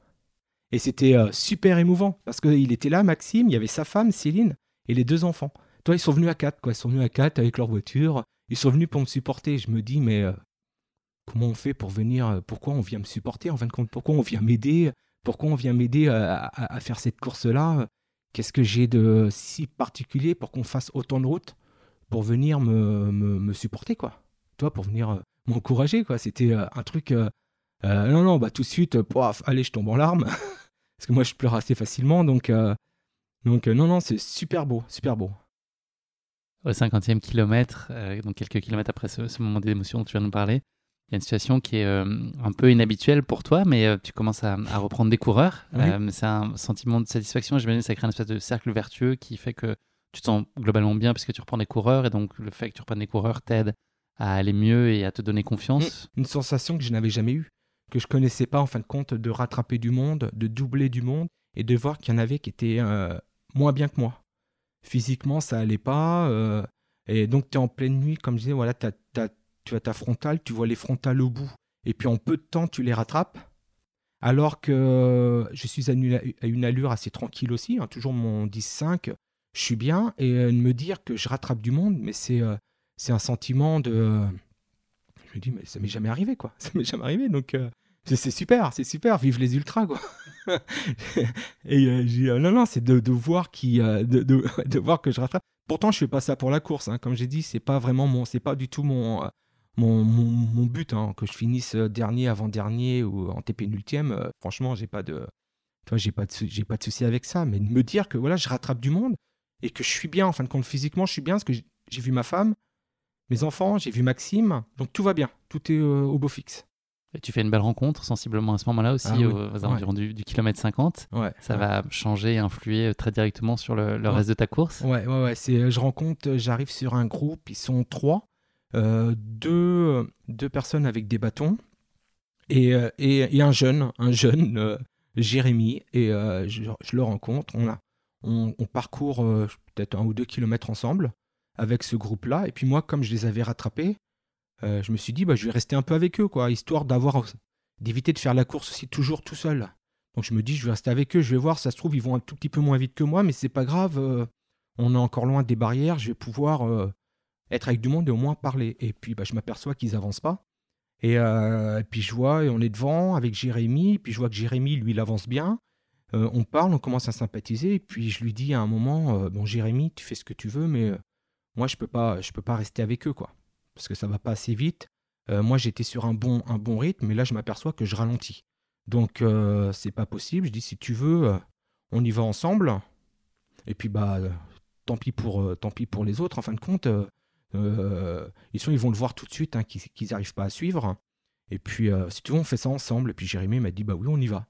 Et c'était euh, super émouvant parce qu'il était là, Maxime, il y avait sa femme, Céline, et les deux enfants. Toi, ils sont venus à quatre, quoi. Ils sont venus à quatre avec leur voiture. Ils sont venus pour me supporter. Je me dis, mais euh, comment on fait pour venir Pourquoi on vient me supporter en fin de compte? Pourquoi on vient m'aider? Pourquoi on vient m'aider à, faire cette course-là? Qu'est-ce que j'ai de si particulier pour qu'on fasse autant de routes pour venir me, me, supporter, quoi Toi, pour venir m'encourager, quoi. C'était un truc euh, non, non, bah tout de suite, euh, pof, allez, je tombe en larmes. Parce que moi, je pleure assez facilement. Donc, euh, donc non, non, c'est super beau, super beau. Au 50e kilomètre, donc quelques kilomètres après ce, moment d'émotion dont tu viens de nous parler, il y a une situation qui est un peu inhabituelle pour toi, mais tu commences à, reprendre des coureurs. c'est un sentiment de satisfaction. J'imagine que ça crée un espèce de cercle vertueux qui fait que tu te sens globalement bien puisque tu reprends des coureurs. Et donc, le fait que tu reprennes des coureurs t'aide à aller mieux et à te donner confiance. Une sensation que je n'avais jamais eue que je connaissais pas en fin de compte, de rattraper du monde, de doubler du monde et de voir qu'il y en avait qui étaient euh, moins bien que moi. Physiquement, ça allait pas. Euh, et donc, tu es en pleine nuit, comme je disais, voilà, tu as ta frontale, tu vois les frontales au bout. Et puis, en peu de temps, tu les rattrapes. Alors que je suis à une allure assez tranquille aussi, hein, toujours mon 10-5, je suis bien. Et euh, me dire que je rattrape du monde, mais c'est c'est un sentiment de me dis, mais ça m'est jamais arrivé, quoi. Ça m'est jamais arrivé. Donc, euh, c'est super, c'est super. Vive les ultras, quoi. et euh, j'ai euh, non, non, c'est de, de, voir qui, de, de, que je rattrape. Pourtant, je fais pas ça pour la course. Hein. Comme j'ai dit, c'est pas vraiment mon, c'est pas du tout mon, mon, mon, but. Hein. Que je finisse dernier, avant-dernier ou en TP nultième, franchement, j'ai pas de, j'ai pas de, j'ai pas de souci avec ça. Mais de me dire que voilà, je rattrape du monde et que je suis bien, en fin de compte, physiquement, je suis bien parce que j'ai vu ma femme, mes enfants, j'ai vu Maxime, donc tout va bien, tout est euh, au beau fixe. Et tu fais une belle rencontre sensiblement à ce moment-là aussi, ah aux, environs du, kilomètre 50. Ouais, ça va changer et influer euh, très directement sur le, reste de ta course? Ouais, ouais, ouais. C'est, euh, je rencontre, j'arrive sur un groupe, ils sont trois, deux, deux personnes avec des bâtons et, et, un jeune, un jeune, Jérémy, et je, le rencontre. On, a, on, parcourt peut-être un ou deux kilomètres ensemble avec ce groupe-là. Et puis moi, comme je les avais rattrapés, euh, je me suis dit, bah, je vais rester un peu avec eux, quoi, histoire d'avoir d'éviter de faire la course aussi toujours tout seul. Donc je me dis, je vais rester avec eux, je vais voir, ça se trouve, ils vont un tout petit peu moins vite que moi, mais c'est pas grave, euh, on est encore loin des barrières, je vais pouvoir euh, être avec du monde et au moins parler. Et puis bah, je m'aperçois qu'ils avancent pas. Et, puis je vois, et on est devant avec Jérémy, puis je vois que Jérémy, lui, il avance bien. on parle, on commence à sympathiser, et puis je lui dis à un moment, bon Jérémy, tu fais ce que tu veux, mais moi je peux pas je peux pas rester avec eux quoi. Parce que ça va pas assez vite. Euh, moi j'étais sur un bon un bon rythme mais là je m'aperçois que je ralentis. Donc euh, c'est pas possible. Je dis si tu veux euh, on y va ensemble. Et puis bah tant pis pour tant pis pour les autres en fin de compte ils sont ils vont le voir tout de suite hein, qu'ils n'arrivent pas à suivre. Et puis si tu veux on fait ça ensemble. Et puis Jérémy m'a dit bah oui on y va.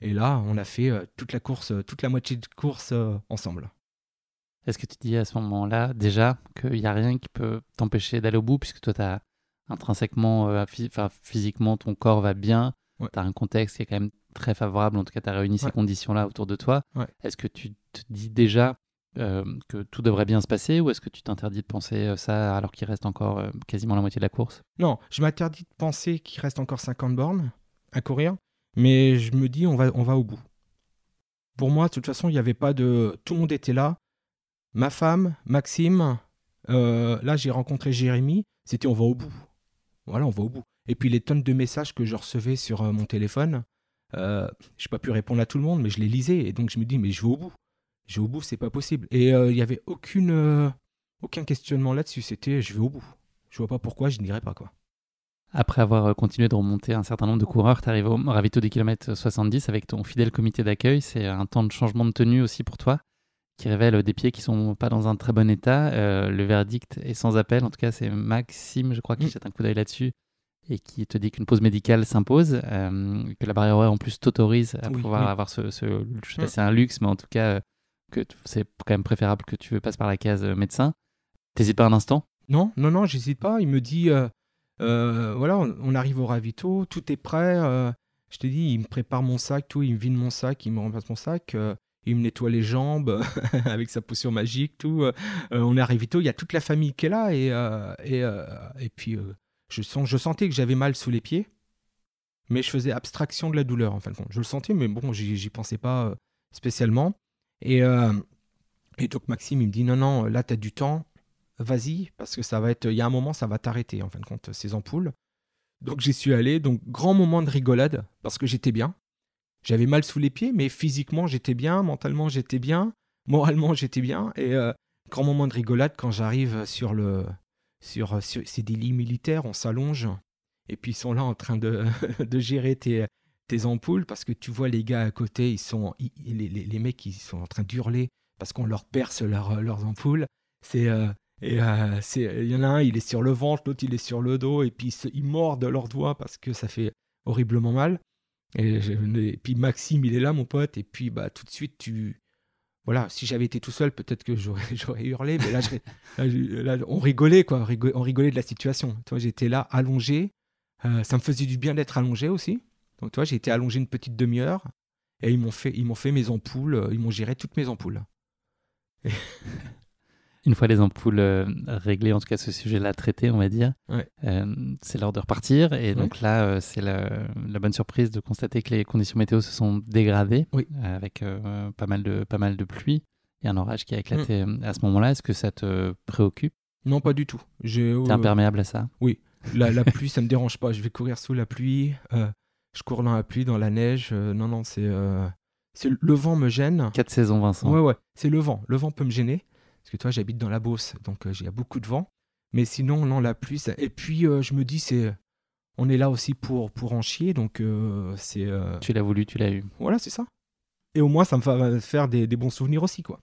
Et là on a fait toute la course toute la moitié de course ensemble. Est-ce que tu dis à ce moment-là déjà qu'il n'y a rien qui peut t'empêcher d'aller au bout puisque toi, tu as intrinsèquement, euh, physiquement, ton corps va bien, tu as un contexte qui est quand même très favorable, en tout cas, tu as réuni ces conditions-là autour de toi. Est-ce que tu te dis déjà euh, que tout devrait bien se passer ou est-ce que tu t'interdis de penser euh, ça alors qu'il reste encore quasiment la moitié de la course? Non, je m'interdis de penser qu'il reste encore 50 bornes à courir, mais je me dis on va, on va au bout. Pour moi, de toute façon, il n'y avait pas de. Tout le monde était là ma femme, Maxime, euh, là j'ai rencontré Jérémy, c'était on va au bout. Voilà, on va au bout. Et puis les tonnes de messages que je recevais sur euh, mon téléphone, euh, je n'ai pas pu répondre à tout le monde, mais je les lisais. Et donc je me dis, mais je vais au bout. Je vais au bout, c'est pas possible. Et il n'y avait aucune, aucun questionnement là-dessus. C'était, je vais au bout. Je vois pas pourquoi je n'irai pas. quoi. Après avoir continué de remonter un certain nombre de coureurs, tu arrives au ravito des kilomètres 70 avec ton fidèle comité d'accueil. C'est un temps de changement de tenue aussi pour toi qui révèle des pieds qui sont pas dans un très bon état. Euh, le verdict est sans appel. En tout cas, c'est Maxime, je crois, qui mm. jette un coup d'œil là-dessus et qui te dit qu'une pause médicale s'impose, euh, que la barrière horaire en plus t'autorise à pouvoir avoir ce, je sais pas mm. c'est un luxe, mais en tout cas c'est quand même préférable que tu passes par la case médecin. T'hésites pas un instant? Non, non, non, j'hésite pas. Il me dit, voilà, on, arrive au ravito, tout est prêt. je te dis, il me prépare mon sac, tout, il me vide mon sac, il me remplace mon sac il me nettoie les jambes avec sa potion magique, tout. on est à il y a toute la famille qui est là et, et, et puis je, sens, je sentais que j'avais mal sous les pieds mais je faisais abstraction de la douleur en fin de compte. Je le sentais, mais bon, j'y pensais pas euh, spécialement. Et, euh, et donc Maxime, il me dit non, non, là, tu as du temps, vas-y, parce que ça va être, il y a un moment, ça va t'arrêter en fin de compte, ces ampoules. Donc j'y suis allé, donc grand moment de rigolade, parce que j'étais bien. J'avais mal sous les pieds, mais physiquement, j'étais bien, mentalement, j'étais bien, moralement, j'étais bien. Et euh, grand moment de rigolade quand j'arrive sur le. Sur, sur c'est des lits militaires, on s'allonge et puis ils sont là en train de, de gérer tes, tes, ampoules parce que tu vois les gars à côté, ils sont, les, les, les, mecs, ils sont en train d'hurler parce qu'on leur perce leur, leurs ampoules. C'est euh, euh, il y en a un, il est sur le ventre, l'autre il est sur le dos et puis ils, mordent leurs doigts parce que ça fait horriblement mal. Et, et, puis Maxime, il est là, mon pote, et puis bah tout de suite tu voilà, si j'avais été tout seul, peut-être que j'aurais hurlé, mais là, là, on rigolait quoi, on rigolait de la situation. Toi, j'étais là allongé, euh, ça me faisait du bien d'être allongé aussi. Donc, toi, j'ai été allongé une petite demi-heure et ils m'ont fait, ils m'ont fait mes ampoules, euh, ils m'ont géré toutes mes ampoules. une fois les ampoules euh, réglées, en tout cas ce sujet-là traité, on va dire, c'est l'heure de repartir. Et donc là, c'est la, bonne surprise de constater que les conditions météo se sont dégradées avec pas, mal de, pas mal de pluie. A un orage qui a éclaté mm. à ce moment-là. Est-ce que ça te préoccupe? Non, pas du tout. T'es imperméable à ça? Oui. La, pluie, ça me dérange pas. Je vais courir sous la pluie. Euh, je cours dans la pluie, dans la neige. Euh, non, non, c'est. Euh, c'est le vent me gêne. Quatre saisons, Vincent. Ouais, ouais. C'est le vent. Le vent peut me gêner. Parce que toi, j'habite dans la Beauce, donc il y a beaucoup de vent. Mais sinon, non, la pluie. Et puis, je me dis, c'est. On est là aussi pour, pour en chier, donc c'est. Tu l'as voulu, tu l'as eu. Voilà, c'est ça. Et au moins, ça me va faire des, des bons souvenirs aussi, quoi.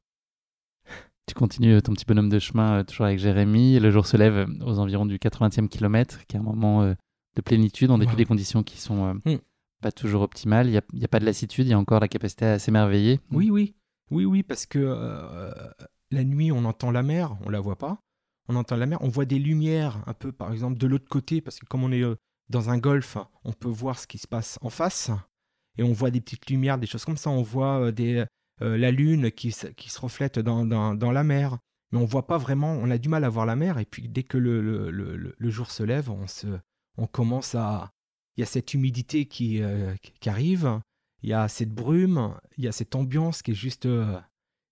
Tu continues ton petit bonhomme de chemin euh, toujours avec Jérémy. Le jour se lève euh, aux environs du 80e kilomètre, qui est un moment euh, de plénitude en dépit des conditions qui sont hmm. pas toujours optimales. Il n'y a, pas de lassitude, il y a encore la capacité à s'émerveiller. Oui, oui. Oui, oui, parce que la nuit, on entend la mer, on la voit pas. On entend la mer, on voit des lumières un peu, par exemple, de l'autre côté, parce que comme on est dans un golfe, on peut voir ce qui se passe en face. Et on voit des petites lumières, des choses comme ça. On voit des, euh, la lune qui, se reflète dans, la mer. Mais on voit pas vraiment, on a du mal à voir la mer. Et puis dès que le, jour se lève, on, se, on commence à... Il y a cette humidité qui, euh, qui arrive, il y a cette brume, il y a cette ambiance qui est juste... Euh,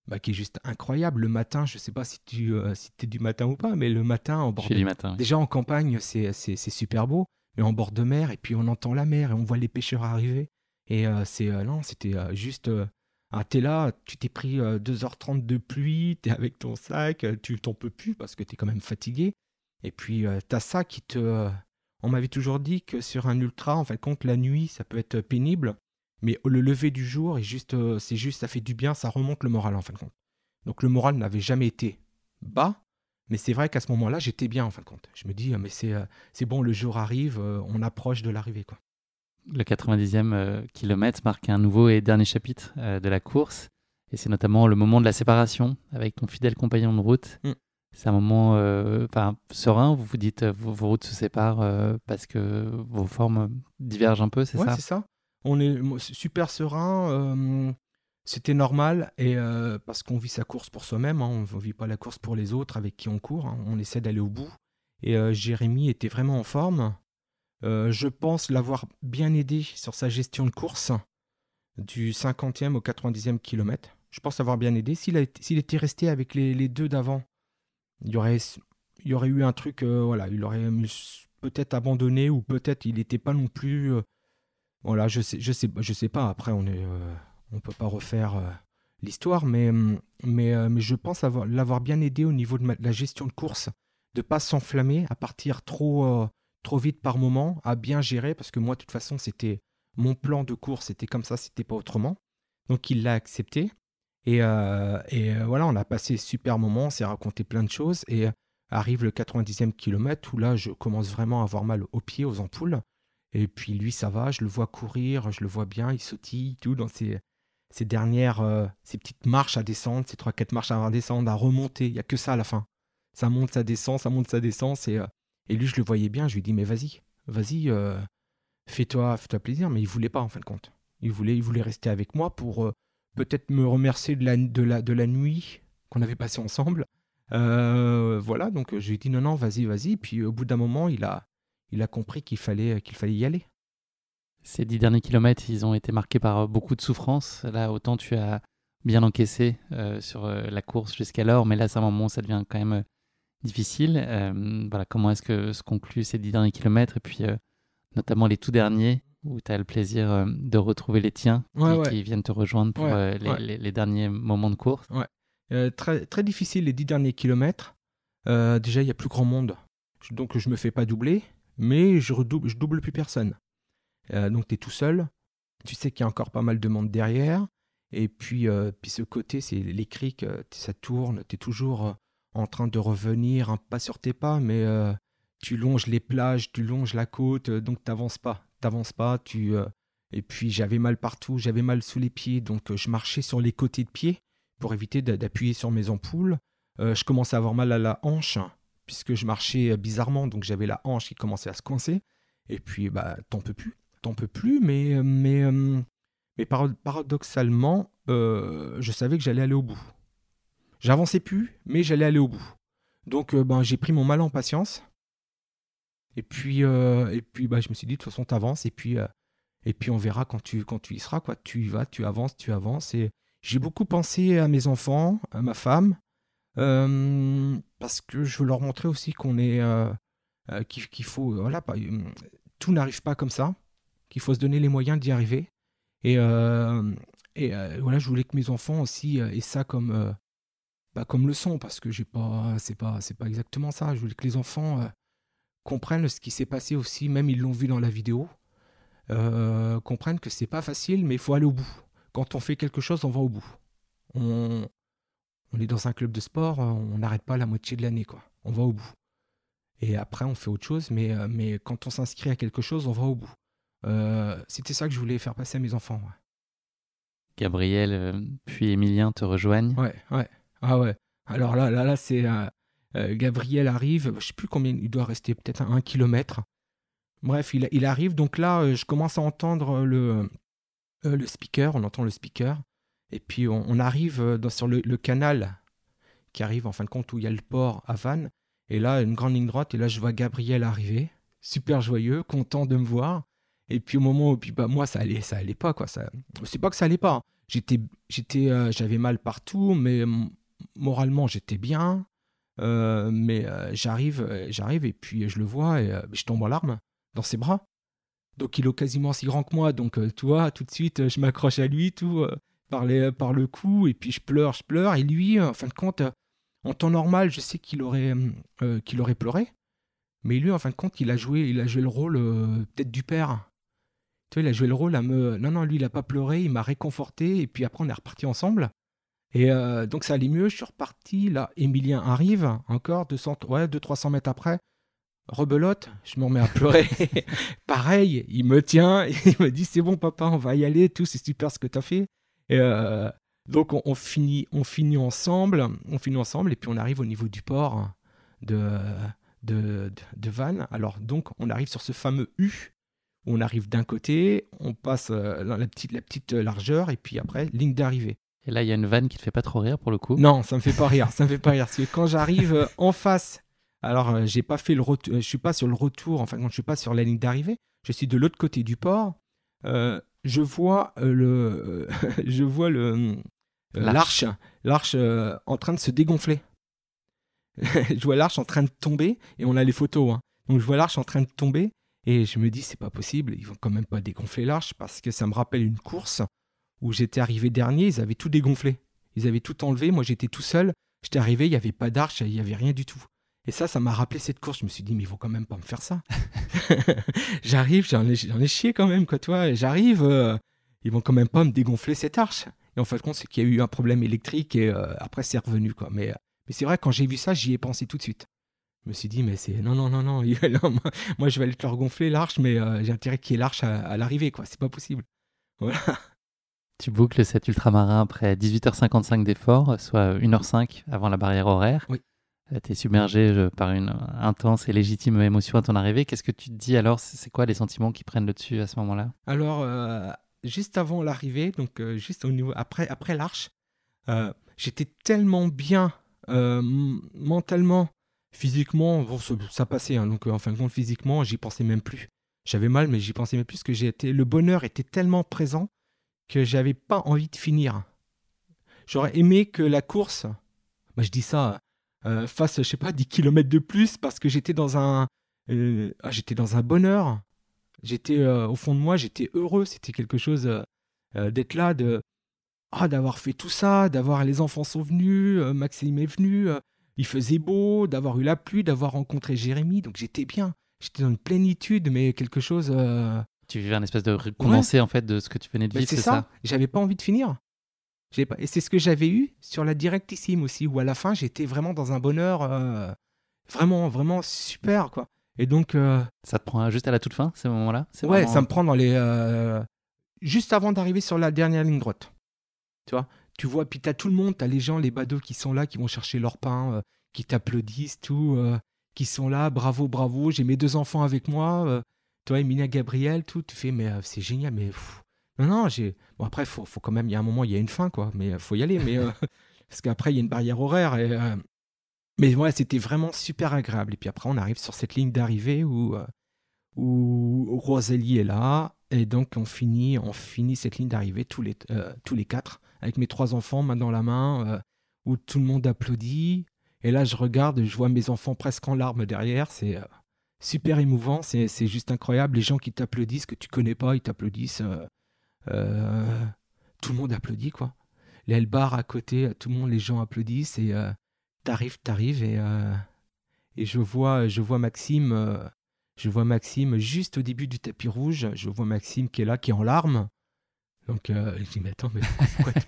bah, qui est juste incroyable. Le matin, je ne sais pas si tu si es du matin ou pas, mais le matin, en bord de... matin, déjà en campagne, c'est super beau, mais en bord de mer, et puis on entend la mer et on voit les pêcheurs arriver. Et c'est non, c'était juste ah, t'es là, tu t'es pris 2h30 euh, de pluie, t'es avec ton sac, euh, tu t'en peux plus parce que t'es quand même fatigué. Et puis, euh, t'as ça qui te. On m'avait toujours dit que sur un ultra, en fait, compte la nuit, ça peut être pénible, mais le lever du jour, est juste, c'est juste, ça fait du bien, ça remonte le moral, en fin de compte. Donc, le moral n'avait jamais été bas, mais c'est vrai qu'à ce moment-là, j'étais bien, en fin de compte. Je me dis, mais c'est, c'est bon, le jour arrive, on approche de l'arrivée, quoi le 90e euh, kilomètre marque un nouveau et dernier chapitre euh, de la course. Et c'est notamment le moment de la séparation avec ton fidèle compagnon de route. Mm. C'est un moment euh, serein, vous vous dites vos, routes se séparent parce que vos formes divergent un peu, c'est ouais, ça c'est ça. On est super serein, c'était normal, et parce qu'on vit sa course pour soi-même, hein. on ne vit pas la course pour les autres avec qui on court, hein. on essaie d'aller au bout. Et Jérémy était vraiment en forme, euh, je pense l'avoir bien aidé sur sa gestion de course du 50e au 90e kilomètre. Je pense l'avoir bien aidé. S'il était resté avec les, deux d'avant, il y aurait, eu un truc, euh, voilà, il aurait peut-être abandonné ou peut-être il n'était pas non plus. Euh, voilà, je sais, je sais, je sais pas. Après, on est, on peut pas refaire l'histoire, mais, mais, mais je pense l'avoir bien aidé au niveau de, la gestion de course, de pas s'enflammer à partir trop trop vite par moment, à bien gérer, parce que moi, de toute façon, c'était mon plan de course, c'était comme ça, c'était pas autrement. Donc il l'a accepté. Et, euh, euh, voilà, on a passé super moment, on s'est raconté plein de choses. Et euh, arrive le 90e kilomètre où là, je commence vraiment à avoir mal aux pieds, aux ampoules. Et puis lui, ça va, je le vois courir, je le vois bien, il sautille, tout dans ses, dernières, euh, ces petites marches à descendre, ces trois quatre marches à descendre, à remonter. Il y a que ça à la fin. Ça monte, ça descend, ça monte, ça descend. Et, et lui, je le voyais bien. Je lui dis mais vas-y, vas-y, fais-toi, fais-toi plaisir. Mais il voulait pas en fin de compte. Il voulait, il voulait rester avec moi pour peut-être me remercier de la, de la, de la nuit qu'on avait passée ensemble. voilà, donc je lui ai dit non, non, vas-y, vas-y. Puis au bout d'un moment, il a, il a compris qu'il fallait, qu'il fallait y aller. Ces dix derniers kilomètres, ils ont été marqués par beaucoup de souffrance. Là, autant tu as bien encaissé euh, sur euh, la course jusqu'alors, mais là, c'est un moment où ça devient quand même euh, difficile. voilà, comment est-ce que se concluent ces dix derniers kilomètres? Et puis notamment les tout derniers où tu as le plaisir de retrouver les tiens qui, viennent te rejoindre pour les, derniers moments de course très, très difficile les dix derniers kilomètres. déjà, il y a plus grand monde, donc je me fais pas doubler, mais je redouble, je double plus personne. Euh, donc tu es tout seul. Tu sais qu'il y a encore pas mal de monde derrière. Et puis, euh, puis ce côté, c'est les criques, euh, ça tourne. Tu es toujours en train de revenir, pas sur tes pas, mais tu longes les plages, tu longes la côte, donc t'avances pas. T'avances pas, tu. Et puis j'avais mal partout, j'avais mal sous les pieds, donc je marchais sur les côtés de pied pour éviter d'appuyer sur mes ampoules. je commençais à avoir mal à la hanche, puisque je marchais bizarrement, donc j'avais la hanche qui commençait à se coincer. Et puis, bah, t'en peux plus t'en peux plus, mais, mais, euh, mais paradoxalement, euh, je savais que j'allais aller au bout. J'avançais plus, mais j'allais aller au bout. Donc euh, ben, j'ai pris mon mal en patience. Et puis, et puis bah, je me suis dit, de toute façon, t'avances, et puis, et puis on verra quand tu, quand tu y seras. Quoi. Tu y vas, tu avances, tu avances. Et j'ai beaucoup pensé à mes enfants, à ma femme, parce que je veux leur montrer aussi qu'on est... qu'il faut... Voilà, tout n'arrive pas comme ça qu'il faut se donner les moyens d'y arriver. Et, euh, et euh, voilà, je voulais que mes enfants aussi euh, aient ça comme, bah, comme leçon, parce que j'ai pas, c'est pas, pas exactement ça. Je voulais que les enfants comprennent ce qui s'est passé aussi, même ils l'ont vu dans la vidéo, comprennent que c'est pas facile, mais il faut aller au bout. Quand on fait quelque chose, on va au bout. On, on est dans un club de sport, on n'arrête pas la moitié de l'année, quoi. On va au bout. Et après, on fait autre chose, mais, mais quand on s'inscrit à quelque chose, on va au bout. Euh, c'était ça que je voulais faire passer à mes enfants. Gabriel euh, puis Emilien te rejoignent. Ouais, ouais. Ah ouais. Alors là, là, là, c'est euh, Gabriel arrive. Je sais plus combien. Il doit rester peut-être un, kilomètre. Bref, il, arrive. Donc là, je commence à entendre le le speaker. On entend le speaker. Et puis on, arrive sur le, canal qui arrive en fin de compte où il y a le port à Vannes. Et là, une grande ligne droite. Et là, je vois Gabriel arriver, super joyeux, content de me voir. Et puis au moment où puis bah, moi ça allait ça allait pas quoi ça c'est pas que ça allait pas hein. j'étais j'étais euh, j'avais mal partout mais moralement j'étais bien euh, mais euh, j'arrive j'arrive et puis je le vois et je tombe en larmes dans ses bras donc il est quasiment si grand que moi donc tu vois tout de suite je m'accroche à lui tout par, par le cou et puis je pleure je pleure et lui en fin de compte en temps normal je sais qu'il aurait qu'il aurait pleuré mais lui en fin de compte il a joué il a joué le rôle peut-être du père tu vois, il a joué le rôle à me. Non, non, lui, il n'a pas pleuré, il m'a réconforté, et puis après, on est reparti ensemble. Et euh, donc, ça allait mieux, je suis reparti. Là, Emilien arrive, encore, 200, ouais, 200-300 mètres après. Rebelote, je me remets à pleurer. Pareil, il me tient, il me dit C'est bon, papa, on va y aller, tout, c'est super ce que tu as fait. Et euh, donc, on, finit, on finit ensemble, on finit ensemble, et puis on arrive au niveau du port de, de, de, Vannes. Alors, donc, on arrive sur ce fameux U on arrive d'un côté, on passe euh, la petite, la petite largeur, et puis après, ligne d'arrivée. Et là, il y a une vanne qui te fait pas trop rire pour le coup Non, ça me fait pas rire, ça me fait pas rire. Parce que quand j'arrive euh, en face, alors euh, j'ai pas fait le retour, je suis pas sur le retour, enfin quand je suis pas sur la ligne d'arrivée, je suis de l'autre côté du port. je vois le, je vois le l'arche, l'arche en train de se dégonfler. je vois l'arche en train de tomber et on a les photos. Hein. Donc je vois l'arche en train de tomber et je me dis, c'est pas possible, ils vont quand même pas dégonfler l'arche parce que ça me rappelle une course où j'étais arrivé dernier, ils avaient tout dégonflé. Ils avaient tout enlevé, moi j'étais tout seul, j'étais arrivé, il n'y avait pas d'arche, il n'y avait rien du tout. Et ça, ça m'a rappelé cette course. Je me suis dit, mais ils vont quand même pas me faire ça. J'arrive, j'en ai, chié quand même, quoi, toi. J'arrive, euh, ils vont quand même pas me dégonfler cette arche. Et en fait, compte, c'est qu'il y a eu un problème électrique et euh, après, c'est revenu, quoi. Mais, mais c'est vrai, quand j'ai vu ça, j'y ai pensé tout de suite. Je me suis dit, mais c'est. Non, non, non, non. moi, je vais aller te leur gonfler l'arche, mais euh, j'ai intérêt qu'il y ait l'arche à, l'arrivée, quoi. C'est pas possible. Voilà. Tu boucles cet ultramarin après 18h55 d'effort, soit 1h05 avant la barrière horaire. Oui. tu es submergé par une intense et légitime émotion à ton arrivée. Qu'est-ce que tu te dis alors? C'est quoi les sentiments qui prennent le dessus à ce moment-là? Alors, juste avant l'arrivée, donc juste au niveau après après l'arche, j'étais tellement bien mentalement Physiquement, ça, passait. Hein, donc, euh, en fin de compte, physiquement, j'y pensais même plus. J'avais mal, mais j'y pensais même plus que j'étais. Le bonheur était tellement présent que j'avais pas envie de finir. J'aurais aimé que la course, bah, je dis ça, euh, fasse, je sais pas, 10 km de plus parce que j'étais dans un, euh, ah, bonheur. J'étais au fond de moi, j'étais heureux. C'était quelque chose d'être là, de, ah, d'avoir fait tout ça, d'avoir les enfants sont venus, Maxime est venu, il faisait beau, d'avoir eu la pluie, d'avoir rencontré Jérémy, donc j'étais bien. J'étais dans une plénitude, mais quelque chose. Euh, tu vivais un espèce de condensé en fait de ce que tu venais de vivre, c'est ça, J'avais pas envie de finir. Pas... Et c'est ce que j'avais eu sur la directissime aussi, où à la fin j'étais vraiment dans un bonheur euh, vraiment, vraiment super quoi. Et donc. Euh, ça te prend juste à la toute fin, ces moments-là? Ouais, ça me prend dans les. Juste avant d'arriver sur la dernière ligne droite. Tu vois? Tu vois, puis t'as tout le monde, t'as les gens, les badauds qui sont là, qui vont chercher leur pain, euh, qui t'applaudissent, tout, euh, qui sont là, bravo, bravo, j'ai mes deux enfants avec moi, euh, toi, Emilia Gabriel, tout, tu fais, mais c'est génial, mais non, non, j'ai. Bon, après, faut, faut quand même, il y a un moment, il y a une fin, quoi, mais faut y aller, mais. parce qu'après, il y a une barrière horaire, et. mais ouais, c'était vraiment super agréable. Et puis après, on arrive sur cette ligne d'arrivée où, où Rosalie est là, et donc on finit, on finit cette ligne d'arrivée tous les, tous les quatre avec mes trois enfants, main dans la main, euh, où tout le monde applaudit. Et là, je regarde, je vois mes enfants presque en larmes derrière. C'est euh, super émouvant, c'est juste incroyable. Les gens qui t'applaudissent, que tu connais pas, ils t'applaudissent. Euh, tout le monde applaudit, quoi. Les bar à côté, tout le monde, les gens applaudissent et t'arrives, t'arrives et, et je vois, je vois Maxime, je vois Maxime juste au début du tapis rouge. Je vois Maxime qui est là, qui est en larmes. Donc, euh, je dis, mais attends,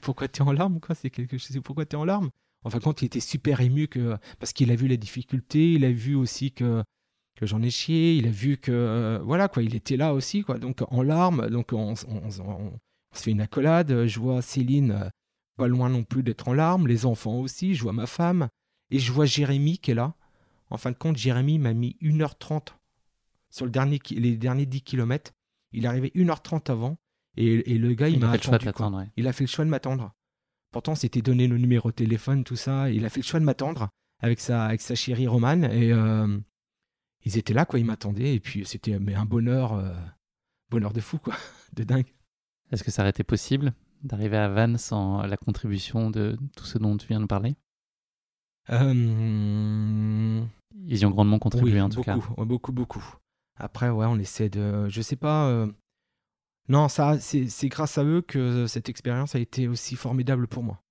pourquoi, tu es en larmes quoi? C'est quelque chose. Pourquoi tu es en larmes Enfin, quand il était super ému que, parce qu'il a vu la difficulté, il a vu aussi que, que j'en ai chié, il a vu que, euh, voilà, quoi, il était là aussi, quoi. Donc, en larmes, donc on, se fait une accolade. Je vois Céline euh, pas loin non plus d'être en larmes, les enfants aussi, je vois ma femme, et je vois Jérémy qui est là. En fin de compte, Jérémy m'a mis 1h30 sur le dernier, les derniers 10 km. Il est arrivé 1h30 avant. Et, le gars, il, m'a attendu. Il a fait le choix de m'attendre. Pourtant, c'était donné le numéro de téléphone, tout ça. Il a fait le choix de m'attendre avec sa, avec sa chérie Romane. Et euh, ils étaient là, quoi. Ils m'attendaient. Et puis, c'était mais un bonheur, euh, bonheur de fou, quoi. De dingue. Est-ce que ça aurait été possible d'arriver à Vannes sans la contribution de tout ce dont tu viens de parler? Euh... Ils y ont grandement contribué, en tout cas. Beaucoup, beaucoup. Après, ouais, on essaie de. Je sais pas. Euh, non, ça, c'est grâce à eux que cette expérience a été aussi formidable pour moi.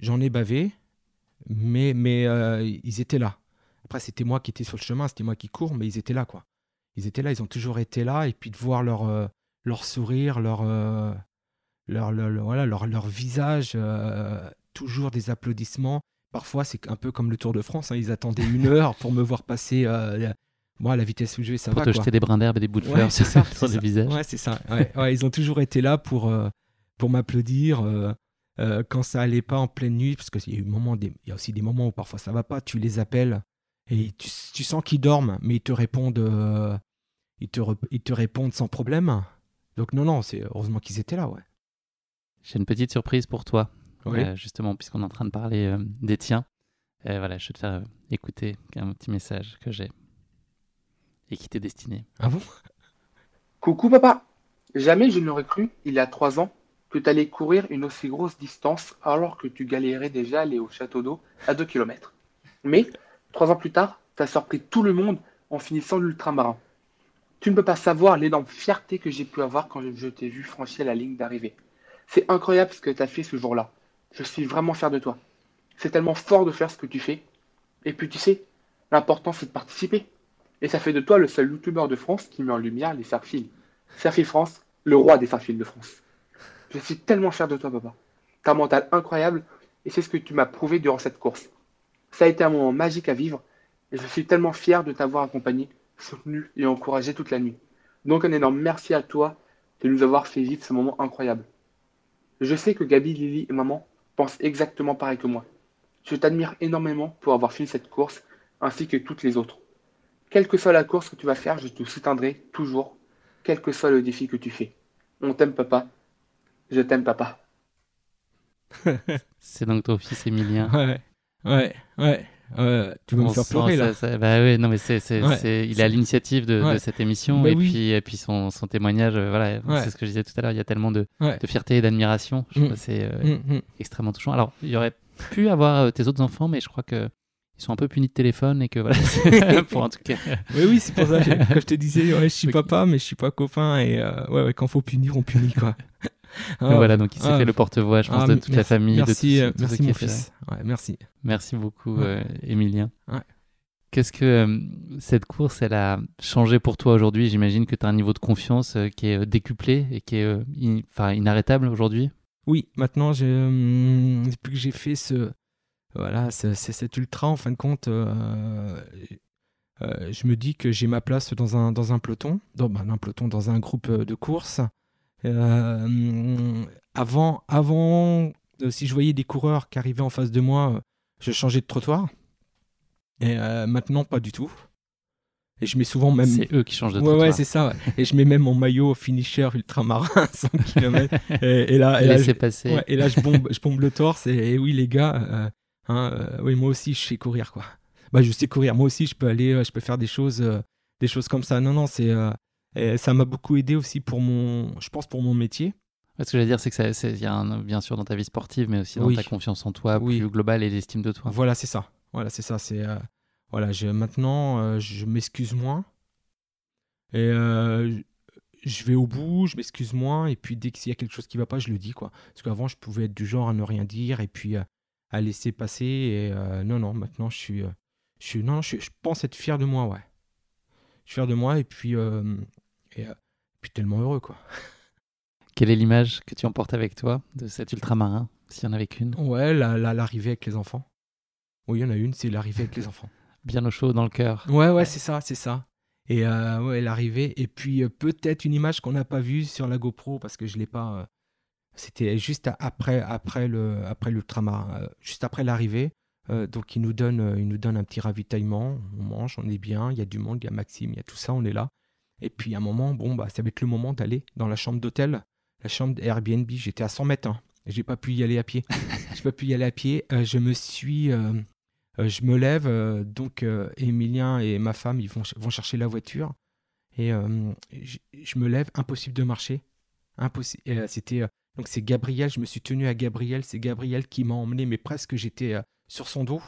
J'en ai bavé, mais, mais euh, ils étaient là. Après, c'était moi qui étais sur le chemin, c'était moi qui cours, mais ils étaient là, quoi. Ils étaient là, ils ont toujours été là, et puis de voir leur, euh, leur sourire, leur, euh, leur, voilà, leur, leur visage, toujours des applaudissements. Parfois, c'est un peu comme le Tour de France, hein, ils attendaient une heure pour me voir passer moi, à la vitesse où je vais, ça pour va. Pour te jeter des brins d'herbe et des bouts de fleurs c'est ça, sur le visage. Ouais, c'est ça. Ouais, ils ont toujours été là pour, euh, pour m'applaudir. Euh, euh, quand ça allait pas en pleine nuit, parce qu'il y a eu moments, il y a aussi des moments où parfois ça va pas, tu les appelles et tu, tu sens qu'ils dorment, mais ils te répondent, ils te, ils te répondent sans problème. Donc non, non, c'est heureusement qu'ils étaient là, ouais. J'ai une petite surprise pour toi, justement, puisqu'on est en train de parler des tiens. voilà, je vais te faire écouter un petit message que j'ai et qui t'est destiné. Ah bon? Coucou papa Jamais je n'aurais cru, il y a trois ans, que tu allais courir une aussi grosse distance alors que tu galérais déjà à aller au château d'eau à 2 km. Mais, trois ans plus tard, tu as surpris tout le monde en finissant l'ultramarin. Tu ne peux pas savoir l'énorme fierté que j'ai pu avoir quand je t'ai vu franchir la ligne d'arrivée. C'est incroyable ce que tu as fait ce jour-là. Je suis vraiment fier de toi. C'est tellement fort de faire ce que tu fais. Et puis tu sais, l'important c'est de participer. Et ça fait de toi le seul youtubeur de France qui met en lumière les Serfils. Serfil France, le roi des Serfils de France. Je suis tellement fier de toi, papa. T'as un mental incroyable et c'est ce que tu m'as prouvé durant cette course. Ça a été un moment magique à vivre et je suis tellement fier de t'avoir accompagné, soutenu et encouragé toute la nuit. Donc un énorme merci à toi de nous avoir fait vivre ce moment incroyable. Je sais que Gabi, Lily et maman pensent exactement pareil que moi. Je t'admire énormément pour avoir fini cette course, ainsi que toutes les autres. Quelle que soit la course que tu vas faire, je te soutiendrai toujours, quel que soit le défi que tu fais. On t'aime, papa. Je t'aime, papa. C'est donc ton fils Emilien. Ouais, ouais, ouais. ouais. tu vas me faire pleurer là. ça- ça- bah ouais, non mais c'est, c'est, Ouais. c'est- il est à l'initiative de, de Ouais. cette émission Bah et oui. puis et puis son, son témoignage, euh, voilà, Ouais. c'est ce que je disais tout à l'heure. Il y a tellement de, de fierté et d'admiration. Je Mm. que c'est euh, Mm, mm. extrêmement touchant. Alors il y aurait pu avoir euh, tes autres enfants, mais je crois que ils sont un peu punis de téléphone et que voilà, c'est- pour en tout cas. Oui, oui, c'est pour ça que quand je te disais, ouais, je suis papa, mais je suis pas copain. Et euh, ouais, ouais, quand faut punir, on punit quoi. Donc voilà, donc il s'est ah, fait le porte-voix, je pense, ah, de toute la merci- famille, Merci, de euh, tout, ce merci mon fils. Ouais, merci. Merci beaucoup, Ouais. euh, Emilien. Ouais. Qu'est-ce que euh, cette course, elle a changé pour toi aujourd'hui? J'imagine que tu as un niveau de confiance euh, qui est euh, décuplé et qui est euh, in- enfin, inarrêtable aujourd'hui. Oui, maintenant, hum, depuis que j'ai fait ce, voilà, ce- ce- cet ultra, en fin de compte, euh, euh, je me dis que j'ai ma place dans un, dans un peloton, dans ben, un peloton, dans un groupe euh, de course. Euh, avant, avant euh, si je voyais des coureurs qui arrivaient en face de moi, euh, je changeais de trottoir. Et maintenant, pas du tout. Et je mets souvent même. C'est eux qui changent de Ouais, trottoir. ouais, c'est ça. ouais. Et je mets même mon maillot finisher ultramarin 100 km. Et, et là, et là, je- passer. Ouais, et là, je bombe, je bombe le torse. Et, et oui, les gars, euh, hein, euh, oui, moi aussi, je sais courir, quoi. Bah, je sais courir. Moi aussi, je peux aller, je peux faire des choses, euh, des choses comme ça. Non, non, c'est, et ça m'a beaucoup aidé aussi pour mon, je pense, pour mon métier. Ce que veux dire, c'est que ça- y a un, bien sûr dans ta vie sportive, mais aussi dans Oui. ta confiance en toi Oui. plus globale et l'estime de toi. Voilà, c'est ça. Voilà, c'est ça. C'est, euh, voilà, je, maintenant, euh, je m'excuse moins. Et euh, je vais au bout, je m'excuse moins. Et puis, dès qu'il y a quelque chose qui va pas, je le dis, quoi. Parce qu'avant, je pouvais être du genre à ne rien dire et puis à laisser passer. Et non, non, maintenant, je suis, je suis, non, je, je pense être fier de moi, ouais. Je suis fier de moi et puis, et, euh, puis tellement heureux, quoi. Quelle est l'image que tu emportes avec toi de cet ultramarin, s'il y en avait qu'une? Ouais, la- la- l'arrivée avec les enfants. Oui, il y en a une, c'est l'arrivée avec les enfants. Bien au chaud dans le cœur. Ouais, ouais, c'est ça, c'est ça. Et euh, ouais, l'arrivée. Et puis euh, peut-être une image qu'on n'a pas vue sur la GoPro parce que je l'ai pas. euh, C'était juste après, après le, après l'ultramarin, juste après l'arrivée. Donc il nous donne, il nous donne un petit ravitaillement. On mange, on est bien. Il y a du monde, il y a Maxime, il y a tout ça, on est là. Et puis à un moment, bon bah ça va être le moment d'aller dans la chambre d'hôtel, la chambre Airbnb. J'étais à 100 mètres. Hein. J'ai pas pu y aller à pied. J'ai pas pu y aller à pied. Euh, je me suis euh, euh, je me lève, donc Emilien et ma femme ils vont, ch- vont chercher la voiture. Et je, je me lève, impossible de marcher. Impossible. C'était donc c'est Gabriel, je me suis tenu à Gabriel. C'est Gabriel qui m'a emmené, mais presque j'étais sur son dos.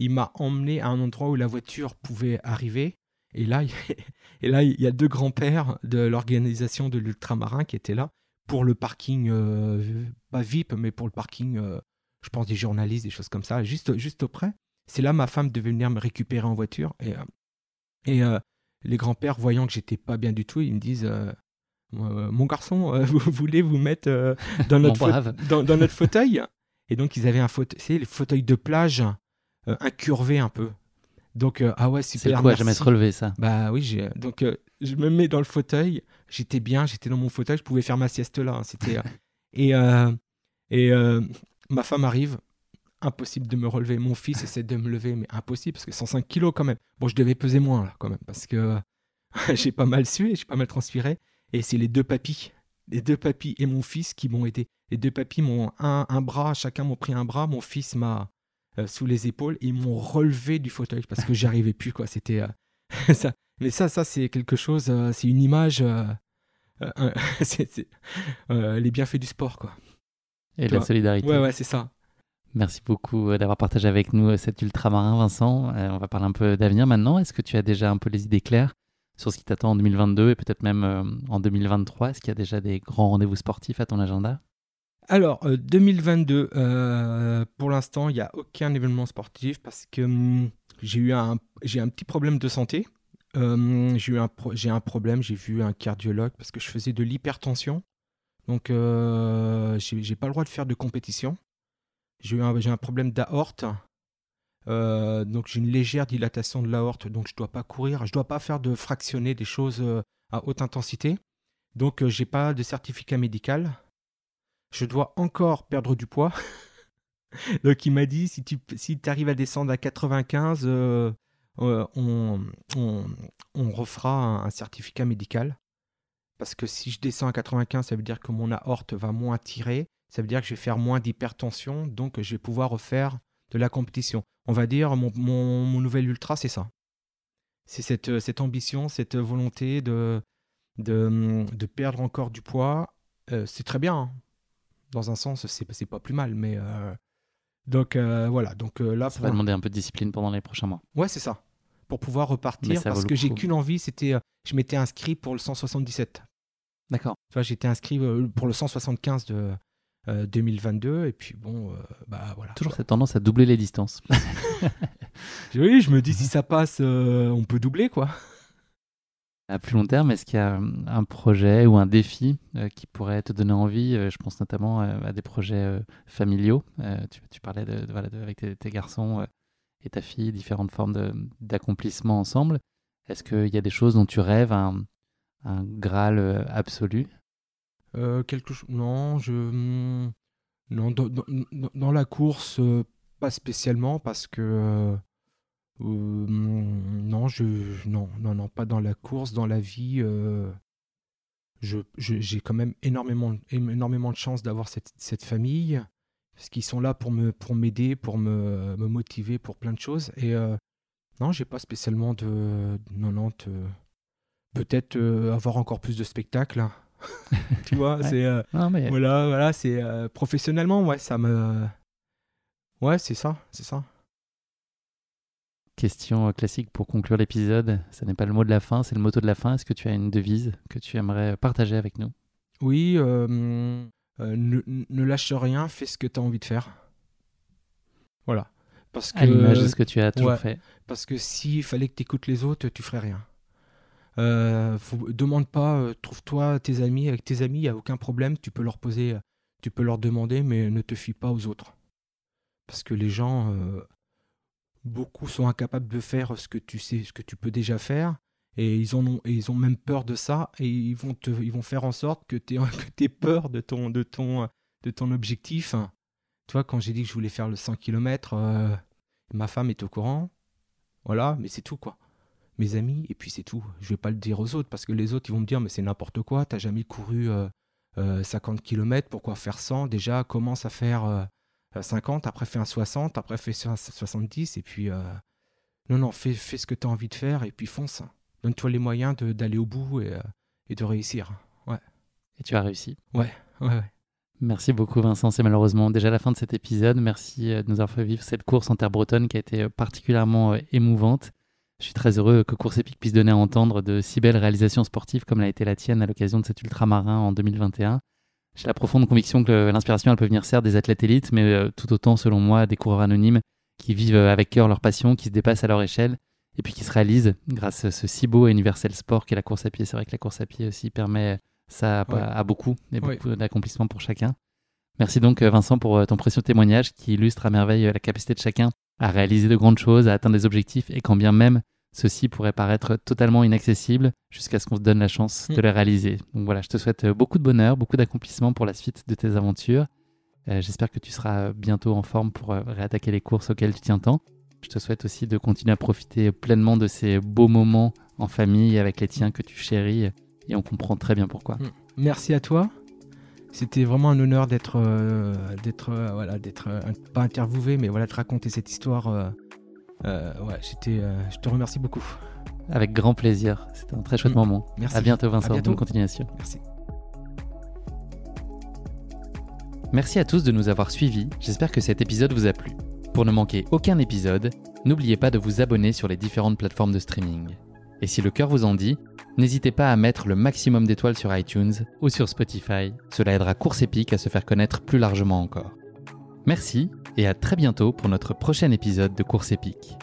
Il m'a emmené à un endroit où la voiture pouvait arriver. Et là, il- et là, il y a deux grands-pères de l'organisation de l'ultramarin qui étaient là pour le parking, euh, pas VIP, mais pour le parking, euh, je pense des journalistes, des choses comme ça, juste, juste auprès. C'est là ma femme devait venir me récupérer en voiture. Et, euh, et euh, les grands-pères, voyant que j'étais pas bien du tout, ils me disent Mon garçon, vous voulez vous mettre dans, notre dans, dans notre fauteuil? Et donc, ils avaient un fauteuil, c'est les fauteuils de plage incurvés un peu. Donc, euh, ah ouais, C'est super. le coup à jamais se relever, ça. Bah oui, j'ai donc euh, je me mets dans le fauteuil, j'étais bien, j'étais dans mon fauteuil, je pouvais faire ma sieste là, hein, c'était euh, et euh, et euh, ma femme arrive, impossible de me relever, mon fils essaie de me lever mais impossible parce que 105 kilos quand même. Bon, je devais peser moins là quand même parce que euh, j'ai pas mal sué, j'ai pas mal transpiré et c'est les deux papis, les deux papis et mon fils qui m'ont aidé. Les deux papis m'ont un, un bras, chacun m'ont pris un bras, mon fils m'a euh, sous les épaules ils m'ont relevé du fauteuil parce que j'y arrivais plus quoi, c'était euh, ça, mais ça, ça c'est quelque chose, euh, c'est une image, euh, les bienfaits du sport, quoi. Et de la solidarité. Ouais, ouais, c'est ça. Merci beaucoup d'avoir partagé avec nous cet ultramarin, Vincent. On va parler un peu d'avenir maintenant. Est-ce que tu as déjà un peu les idées claires sur ce qui t'attend en 2022 et peut-être même en 2023 Est-ce qu'il y a déjà des grands rendez-vous sportifs à ton agenda? Alors, euh, 2022, euh, pour l'instant, il n'y a aucun événement sportif parce que hum, j'ai eu un, petit problème de santé. Euh, j'ai eu un, problème, j'ai vu un cardiologue parce que je faisais de l'hypertension. Donc, euh, j'ai pas le droit de faire de compétition. J'ai un, problème d'aorte. Euh, donc, j'ai une légère dilatation de l'aorte, donc je dois pas courir. Je dois pas faire de fractionner des choses euh, à haute intensité. Donc, euh, j'ai pas de certificat médical. Je dois encore perdre du poids. Donc il m'a dit si tu si arrives à descendre à 95, euh, euh, on, on, refera un, certificat médical. Parce que si je descends à 95, ça veut dire que mon aorte va moins tirer. Ça veut dire que je vais faire moins d'hypertension. Donc je vais pouvoir refaire de la compétition. On va dire mon, mon, nouvel ultra, c'est ça. C'est cette, cette ambition, cette volonté de, de, de perdre encore du poids. Euh, c'est très bien. Hein. Dans un sens, c'est pas plus mal. Mais donc euh, voilà, donc euh, là... Ça va demander un peu de discipline pendant les prochains mois. Ouais, c'est ça. Pour pouvoir repartir, parce que j'ai qu'une envie, c'était... Euh, je m'étais inscrit pour le 177. D'accord. Enfin, j'étais inscrit pour le 175 de 2022, et puis bon, bah voilà. Toujours cette tendance à doubler les distances. oui, je me dis, si ça passe, on peut doubler, quoi. À plus long terme, est-ce qu'il y a euh, un projet ou un défi euh, qui pourrait te donner envie euh, Je pense notamment à des projets familiaux. Tu, parlais de, avec tes, garçons et ta fille, différentes formes d'accomplissement ensemble. Est-ce qu'il y a des choses dont tu rêves, un, Graal absolu? Quelque chose Non, je hmm, non dans, la course pas spécialement parce que euh, non, je, non, non, non, pas dans la course, dans la vie. Euh, je, j'ai quand même énormément, énormément de chance d'avoir cette, cette, famille, parce qu'ils sont là pour me, pour m'aider, pour me, me, motiver pour plein de choses. Et euh, non, j'ai pas spécialement de, non, non, peut-être avoir encore plus de spectacles. Hein. tu vois, c'est voilà, voilà, c'est professionnellement, ouais, ça me, ouais, c'est ça, c'est ça. Question classique pour conclure l'épisode. Ce n'est pas le mot de la fin, c'est le motto de la fin. Est-ce que tu as une devise que tu aimerais partager avec nous? Oui, euh, euh, ne, lâche rien, fais ce que tu as envie de faire. Voilà. Parce que, à l'image de ce que tu as toujours fait. Parce que s'il fallait que tu écoutes les autres, tu ferais rien. Euh, demande pas, trouve-toi tes amis. Avec tes amis, il n'y a aucun problème. Tu peux leur poser, tu peux leur demander, mais ne te fie pas aux autres. Parce que les gens, beaucoup sont incapables de faire ce que tu sais, ce que tu peux déjà faire. Et ils, ont, et ils ont même peur de ça. Et ils vont, te, ils vont faire en sorte que tu aies, peur de ton, de, ton, de ton objectif. Tu vois, quand j'ai dit que je voulais faire le 100 km, euh, ma femme est au courant. Voilà, mais c'est tout, quoi. Mes amis, et puis c'est tout. Je vais pas le dire aux autres parce que les autres, ils vont me dire, mais c'est n'importe quoi, t'as jamais couru 50 euh, km, euh, pourquoi faire 100 Déjà, commence à faire 50, après fais un 60, après fais un 70, et puis euh, non, non, fais, fais ce que tu as envie de faire, et puis fonce. Donne-toi les moyens d'aller au bout et, euh, et, de réussir. Ouais. Et tu as réussi. Ouais, ouais, ouais. Merci beaucoup Vincent, c'est malheureusement déjà la fin de cet épisode. Merci euh, de nous avoir fait vivre cette course en terre bretonne qui a été particulièrement émouvante. Je suis très heureux que Course Épique puisse donner à entendre de si belles réalisations sportives comme l'a été la tienne à l'occasion de cet ultramarin en 2021. J'ai la profonde conviction que l'inspiration, elle peut venir certes des athlètes élites, mais euh, tout autant, selon moi, des coureurs anonymes qui vivent euh, avec cœur leur passion, qui se dépassent à leur échelle et puis qui se réalisent grâce à ce si beau et universel sport qu'est la course à pied. C'est vrai que la course à pied aussi permet ça à, beaucoup et beaucoup d'accomplissements pour chacun. Merci donc euh, Vincent pour ton précieux témoignage qui illustre à merveille la capacité de chacun à réaliser de grandes choses, à atteindre des objectifs et quand bien même ceci pourrait paraître totalement inaccessible jusqu'à ce qu'on se donne la chance de mm. les réaliser. Donc voilà, je te souhaite euh, beaucoup de bonheur, beaucoup d'accomplissement pour la suite de tes aventures. Euh, j'espère que tu seras bientôt en forme pour euh, réattaquer les courses auxquelles tu tiens tant. Je te souhaite aussi de continuer à profiter pleinement de ces beaux moments en famille avec les tiens que tu chéris et on comprend très bien pourquoi. Mm. Merci à toi. C'était vraiment un honneur d'être, d'être, voilà, d'être pas interviewé, mais voilà, de raconter cette histoire euh, ouais, j'étais, euh, je te remercie beaucoup. Avec grand plaisir. C'était un très chouette mm. moment. Merci. À bientôt, Vincent. Bonne continuation. Merci. Merci à tous de nous avoir suivis. J'espère que cet épisode vous a plu. Pour ne manquer aucun épisode, n'oubliez pas de vous abonner sur les différentes plateformes de streaming. Et si le cœur vous en dit, n'hésitez pas à mettre le maximum d'étoiles sur iTunes ou sur Spotify. Cela aidera Course Épique à se faire connaître plus largement encore. Merci et à très bientôt pour notre prochain épisode de Course épique.